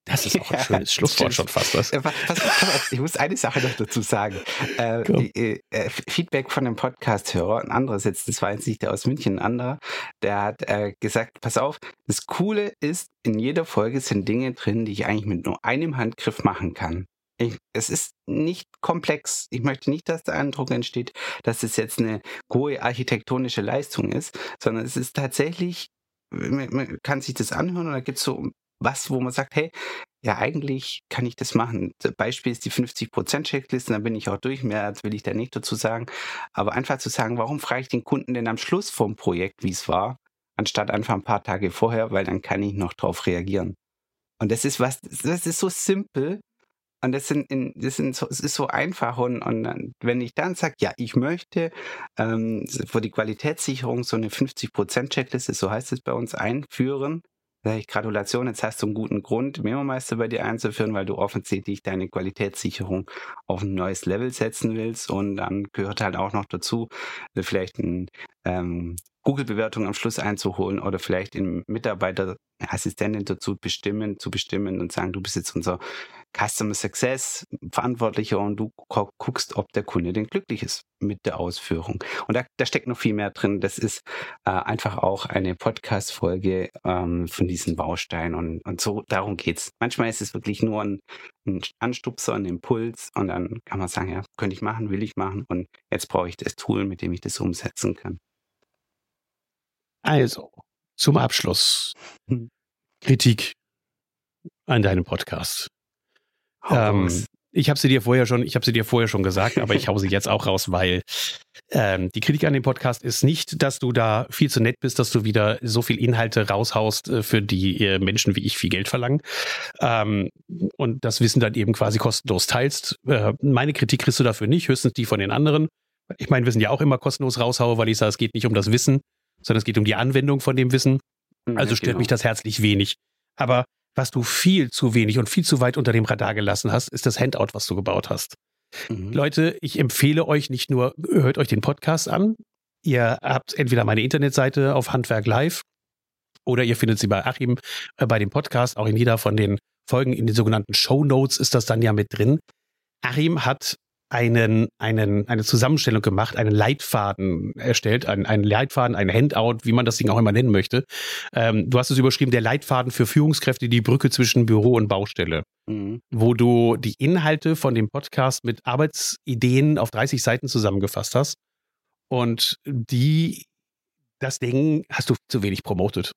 Das ist auch ein schönes Schlusswort schon fast. Was. Pass, ich muss eine Sache noch dazu sagen. Äh, äh, äh, Feedback von einem Podcast-Hörer, ein anderes jetzt, das war jetzt nicht der aus München, ein anderer, der hat äh, gesagt, pass auf, das Coole ist, in jeder Folge sind Dinge drin, die ich eigentlich mit nur einem Handgriff machen kann. Ich, es ist nicht komplex. Ich möchte nicht, dass der Eindruck entsteht, dass es jetzt eine hohe architektonische Leistung ist, sondern es ist tatsächlich, man kann sich das anhören und da gibt es so was, wo man sagt, hey, ja, eigentlich kann ich das machen. Beispiel ist die 50%-Checkliste, dann bin ich auch durch, mehr will ich da nicht dazu sagen. Aber einfach zu sagen, warum frage ich den Kunden denn am Schluss vom Projekt, wie es war, anstatt einfach ein paar Tage vorher, weil dann kann ich noch drauf reagieren. Und das ist was, das ist so simpel, und das, sind in, das, sind so, das ist so einfach. Und, und wenn ich dann sage, ja, ich möchte ähm, für die Qualitätssicherung so eine 50%-Checkliste, so heißt es bei uns, einführen, sage ich Gratulation, jetzt hast du einen guten Grund, Memo-Meister bei dir einzuführen, weil du offensichtlich deine Qualitätssicherung auf ein neues Level setzen willst. Und dann gehört halt auch noch dazu, vielleicht ein ähm, Google-Bewertung am Schluss einzuholen oder vielleicht einen Mitarbeiter, Assistenten dazu bestimmen, zu bestimmen und sagen, du bist jetzt unser Customer Success Verantwortlicher und du guckst, ob der Kunde denn glücklich ist mit der Ausführung. Und da, da steckt noch viel mehr drin. Das ist äh, einfach auch eine Podcast-Folge ähm, von diesen Bausteinen und, und so darum geht's. Manchmal ist es wirklich nur ein, ein Anstupser, ein Impuls und dann kann man sagen, ja, könnte ich machen, will ich machen und jetzt brauche ich das Tool, mit dem ich das umsetzen kann. Also, zum Abschluss. Hm. Kritik an deinem Podcast. Ähm, ich habe sie dir vorher schon, ich habe sie dir vorher schon gesagt, aber ich hau sie jetzt auch raus, weil ähm, die Kritik an dem Podcast ist nicht, dass du da viel zu nett bist, dass du wieder so viel Inhalte raushaust, äh, für die äh, Menschen wie ich viel Geld verlangen ähm, und das Wissen dann eben quasi kostenlos teilst. Äh, meine Kritik kriegst du dafür nicht, höchstens die von den anderen. Ich meine, wir sind ja auch immer kostenlos raushaue, weil ich sage, es geht nicht um das Wissen, sondern es geht um die Anwendung von dem Wissen. Mhm, also stört genau. mich das herzlich wenig. Aber was du viel zu wenig und viel zu weit unter dem Radar gelassen hast, ist das Handout, was du gebaut hast. Mhm. Leute, ich empfehle euch nicht nur, hört euch den Podcast an. Ihr habt entweder meine Internetseite auf Handwerk Live oder ihr findet sie bei Achim äh, bei dem Podcast. Auch in jeder von den Folgen in den sogenannten Show Notes ist das dann ja mit drin. Achim hat einen, einen, eine Zusammenstellung gemacht, einen Leitfaden erstellt, einen, einen Leitfaden, ein Handout, wie man das Ding auch immer nennen möchte. Ähm, du hast es überschrieben, der Leitfaden für Führungskräfte, die Brücke zwischen Büro und Baustelle, mhm. wo du die Inhalte von dem Podcast mit Arbeitsideen auf 30 Seiten zusammengefasst hast. Und die, das Ding hast du zu wenig promotet.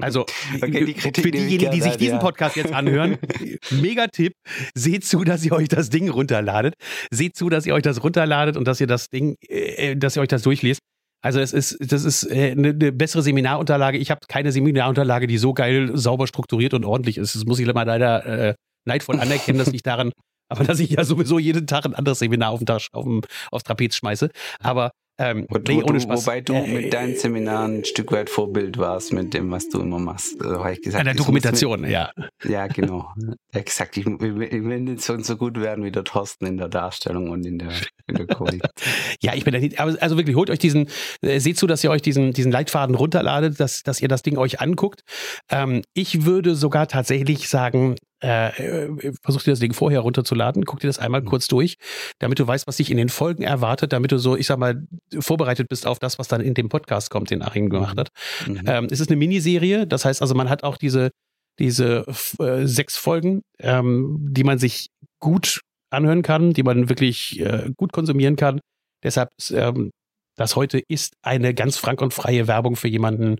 Also okay, die für diejenigen, die sich diesen Podcast jetzt anhören, mega Tipp, seht zu, dass ihr euch das Ding runterladet. Seht zu, dass ihr euch das runterladet und dass ihr das Ding, äh, dass ihr euch das durchlest. Also es ist, das ist äh, eine, eine bessere Seminarunterlage. Ich habe keine Seminarunterlage, die so geil, sauber strukturiert und ordentlich ist. Das muss ich mal leider äh, neidvoll anerkennen, dass ich daran, aber dass ich ja sowieso jeden Tag ein anderes Seminar auf, den Tag, auf dem, aufs Trapez schmeiße. Aber ähm, und, nee, ohne Spaß. Wobei du äh, mit deinen Seminaren ein Stück weit Vorbild warst mit dem, was du immer machst. Also, habe ich gesagt, An der Dokumentation, mit, ja. Ja, genau. Exakt. Ich, ich, will nicht so, so gut werden wie der Thorsten in der Darstellung und in der, in der Komik. ja, ich bin da nicht, also wirklich, holt euch diesen, äh, seht zu, dass ihr euch diesen, diesen Leitfaden runterladet, dass, dass ihr das Ding euch anguckt. Ähm, ich würde sogar tatsächlich sagen, äh, äh, versuch dir das Ding vorher runterzuladen, guck dir das einmal mhm. kurz durch, damit du weißt, was dich in den Folgen erwartet, damit du so, ich sag mal, vorbereitet bist auf das, was dann in dem Podcast kommt, den Achim gemacht hat. Mhm. Ähm, es ist eine Miniserie, das heißt also, man hat auch diese, diese äh, sechs Folgen, ähm, die man sich gut anhören kann, die man wirklich äh, gut konsumieren kann. Deshalb ähm, Das heute ist eine ganz frank und freie Werbung für jemanden,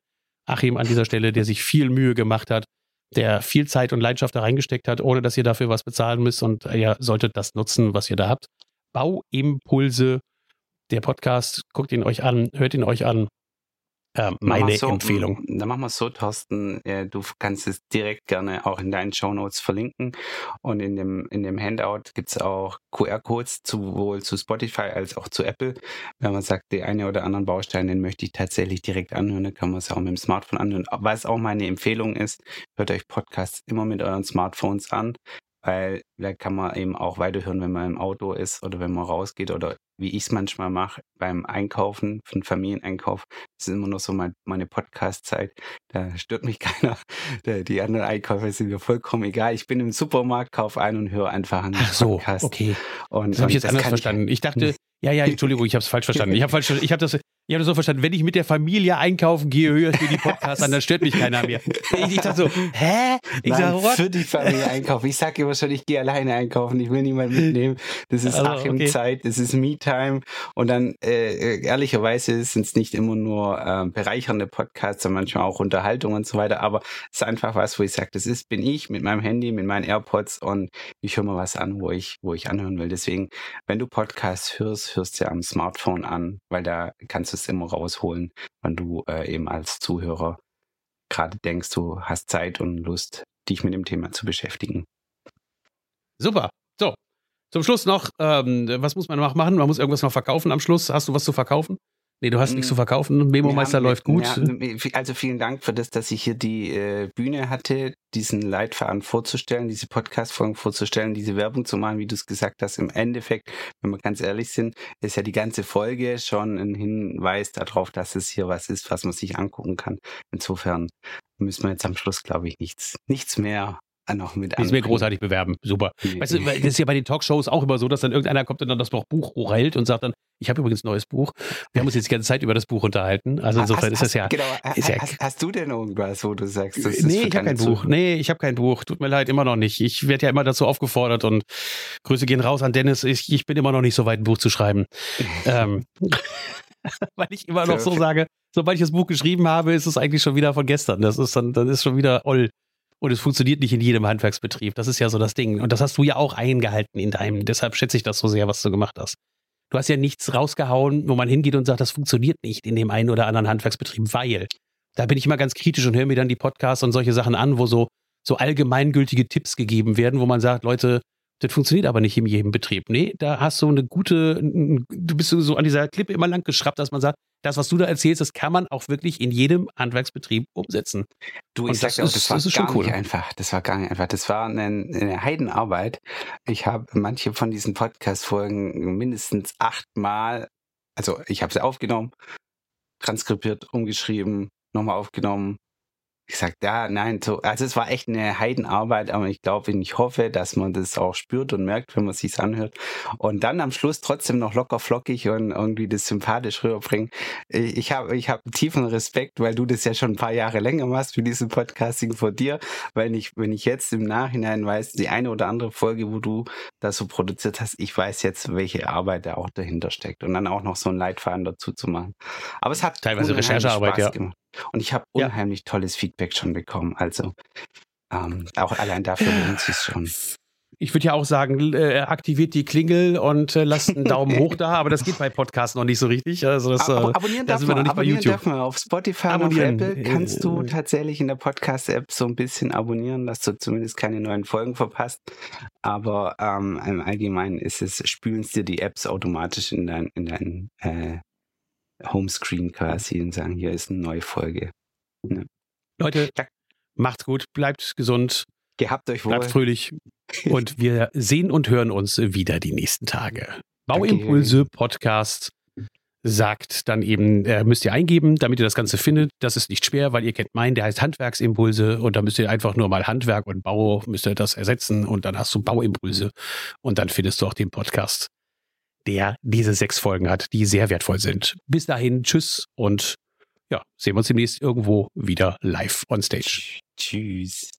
Achim an dieser Stelle, der sich viel Mühe gemacht hat, der viel Zeit und Leidenschaft da reingesteckt hat, ohne dass ihr dafür was bezahlen müsst und ihr solltet das nutzen, was ihr da habt. Bauimpulse, der Podcast, guckt ihn euch an, hört ihn euch an. Äh, meine so, Empfehlung. Dann machen wir es so, Thorsten. Äh, du kannst es direkt gerne auch in deinen Show Notes verlinken. Und in dem, in dem Handout gibt es auch QR-Codes sowohl zu Spotify als auch zu Apple. Wenn man sagt, die eine oder anderen Bausteine, den möchte ich tatsächlich direkt anhören, dann kann man es auch mit dem Smartphone anhören. Was auch meine Empfehlung ist, hört euch Podcasts immer mit euren Smartphones an weil da kann man eben auch weiterhören, wenn man im Auto ist oder wenn man rausgeht oder wie ich es manchmal mache beim Einkaufen, für einen Familieneinkauf. Das ist immer noch so mein, meine Podcast-Zeit. Da stört mich keiner. Die anderen Einkäufe sind mir vollkommen egal. Ich bin im Supermarkt, kaufe ein und höre einfach einen Ach so, Podcast. okay. Und, das habe ich jetzt anders verstanden. Ich dachte, ja, ja, Entschuldigung, ich habe es falsch verstanden. Ich habe falsch, ich habe das, ich habe das so verstanden, wenn ich mit der Familie einkaufen gehe, höre ich mir die Podcasts an, dann stört mich keiner mehr. Ich, ich dachte so, hä? Ich Nein, sag, what? Für die Familie einkaufen. Ich sage immer schon, ich gehe alleine einkaufen, ich will niemanden mitnehmen. Das ist also, Achim okay. Zeit, das ist Me-Time. Und dann, äh, ehrlicherweise sind es nicht immer nur äh, bereichernde Podcasts, sondern manchmal auch Unterhaltung und so weiter. Aber es ist einfach was, wo ich sage, das ist, bin ich mit meinem Handy, mit meinen AirPods und ich höre mal was an, wo ich, wo ich anhören will. Deswegen, wenn du Podcasts hörst, hörst du ja am Smartphone an, weil da kannst es immer rausholen, wenn du äh, eben als Zuhörer gerade denkst, du hast Zeit und Lust, dich mit dem Thema zu beschäftigen. Super. So, zum Schluss noch, ähm, was muss man noch machen? Man muss irgendwas noch verkaufen am Schluss. Hast du was zu verkaufen? Nee, du hast nichts zu verkaufen. Memo-Meister läuft gut. Ja, also vielen Dank für das, dass ich hier die äh, Bühne hatte, diesen Leitfaden vorzustellen, diese Podcast-Folgen vorzustellen, diese Werbung zu machen, wie du es gesagt hast. Im Endeffekt, wenn wir ganz ehrlich sind, ist ja die ganze Folge schon ein Hinweis darauf, dass es hier was ist, was man sich angucken kann. Insofern müssen wir jetzt am Schluss, glaube ich, nichts, nichts mehr noch mit Ist mir großartig bewerben. Super. Nee. Weißt du, das ist ja bei den Talkshows auch immer so, dass dann irgendeiner kommt und dann das Buch hochhält und sagt dann, ich habe übrigens ein neues Buch. Wir haben uns jetzt die ganze Zeit über das Buch unterhalten. Also insofern hast, ist das ja. Genau, ist ja hast, hast, du denn irgendwas, wo du sagst, das ist Nee, ich habe kein Buch. Nee, ich habe kein Buch. Tut mir leid, immer noch nicht. Ich werde ja immer dazu aufgefordert und Grüße gehen raus an Dennis. Ich, ich bin immer noch nicht so weit, ein Buch zu schreiben. ähm, weil ich immer noch so sage, sobald ich das Buch geschrieben habe, ist es eigentlich schon wieder von gestern. Das ist dann, dann ist schon wieder oll. Und es funktioniert nicht in jedem Handwerksbetrieb. Das ist ja so das Ding. Und das hast du ja auch eingehalten in deinem. Deshalb schätze ich das so sehr, was du gemacht hast. Du hast ja nichts rausgehauen, wo man hingeht und sagt, das funktioniert nicht in dem einen oder anderen Handwerksbetrieb, weil da bin ich immer ganz kritisch und höre mir dann die Podcasts und solche Sachen an, wo so, so allgemeingültige Tipps gegeben werden, wo man sagt, Leute, das funktioniert aber nicht in jedem Betrieb. Nee, da hast du eine gute, du bist so an dieser Klippe immer lang geschraubt, dass man sagt, das, was du da erzählst, das kann man auch wirklich in jedem Handwerksbetrieb umsetzen. Du, ich sag dir auch, das war das gar cool. nicht einfach. Das war gar nicht einfach. Das war eine, eine Heidenarbeit. Ich habe manche von diesen Podcast-Folgen mindestens achtmal, also ich habe sie aufgenommen, transkribiert, umgeschrieben, nochmal aufgenommen, ich sag, ja, nein, so, also es war echt eine Heidenarbeit, aber ich glaube und ich hoffe, dass man das auch spürt und merkt, wenn man sich's anhört. Und dann am Schluss trotzdem noch locker flockig und irgendwie das sympathisch rüberbringen. Ich habe ich hab tiefen Respekt, weil du das ja schon ein paar Jahre länger machst für diesen Podcasting vor dir, weil ich, wenn ich jetzt im Nachhinein weiß, die eine oder andere Folge, wo du das so produziert hast, ich weiß jetzt, welche Arbeit da auch dahinter steckt und dann auch noch so ein Leitfaden dazu zu machen. Aber es hat teilweise Recherchearbeit, ja. Gemacht. Und ich habe unheimlich ja. tolles Feedback schon bekommen. Also ähm, auch allein dafür lohnt sich schon. Ich würde ja auch sagen, äh, aktiviert die Klingel und äh, lasst einen Daumen hoch da, aber das geht bei Podcasts noch nicht so richtig. Also das, äh, Ab abonnieren darf man, noch nicht abonnieren bei YouTube. darf man. Auf Spotify abonnieren. und auf Apple kannst du tatsächlich in der Podcast-App so ein bisschen abonnieren, dass du zumindest keine neuen Folgen verpasst. Aber ähm, im Allgemeinen ist es, spülen dir die Apps automatisch in dein, in dein äh, Homescreen quasi und sagen, hier ist eine neue Folge. Ja. Leute, macht's gut, bleibt gesund. Gehabt euch wohl. Bleibt fröhlich. und wir sehen und hören uns wieder die nächsten Tage. Bauimpulse Podcast sagt dann eben, äh, müsst ihr eingeben, damit ihr das Ganze findet. Das ist nicht schwer, weil ihr kennt meinen, der heißt Handwerksimpulse und da müsst ihr einfach nur mal Handwerk und Bau, müsst ihr das ersetzen und dann hast du Bauimpulse und dann findest du auch den Podcast der diese sechs Folgen hat, die sehr wertvoll sind. Bis dahin, tschüss und ja, sehen wir uns demnächst irgendwo wieder live on stage. Tschüss.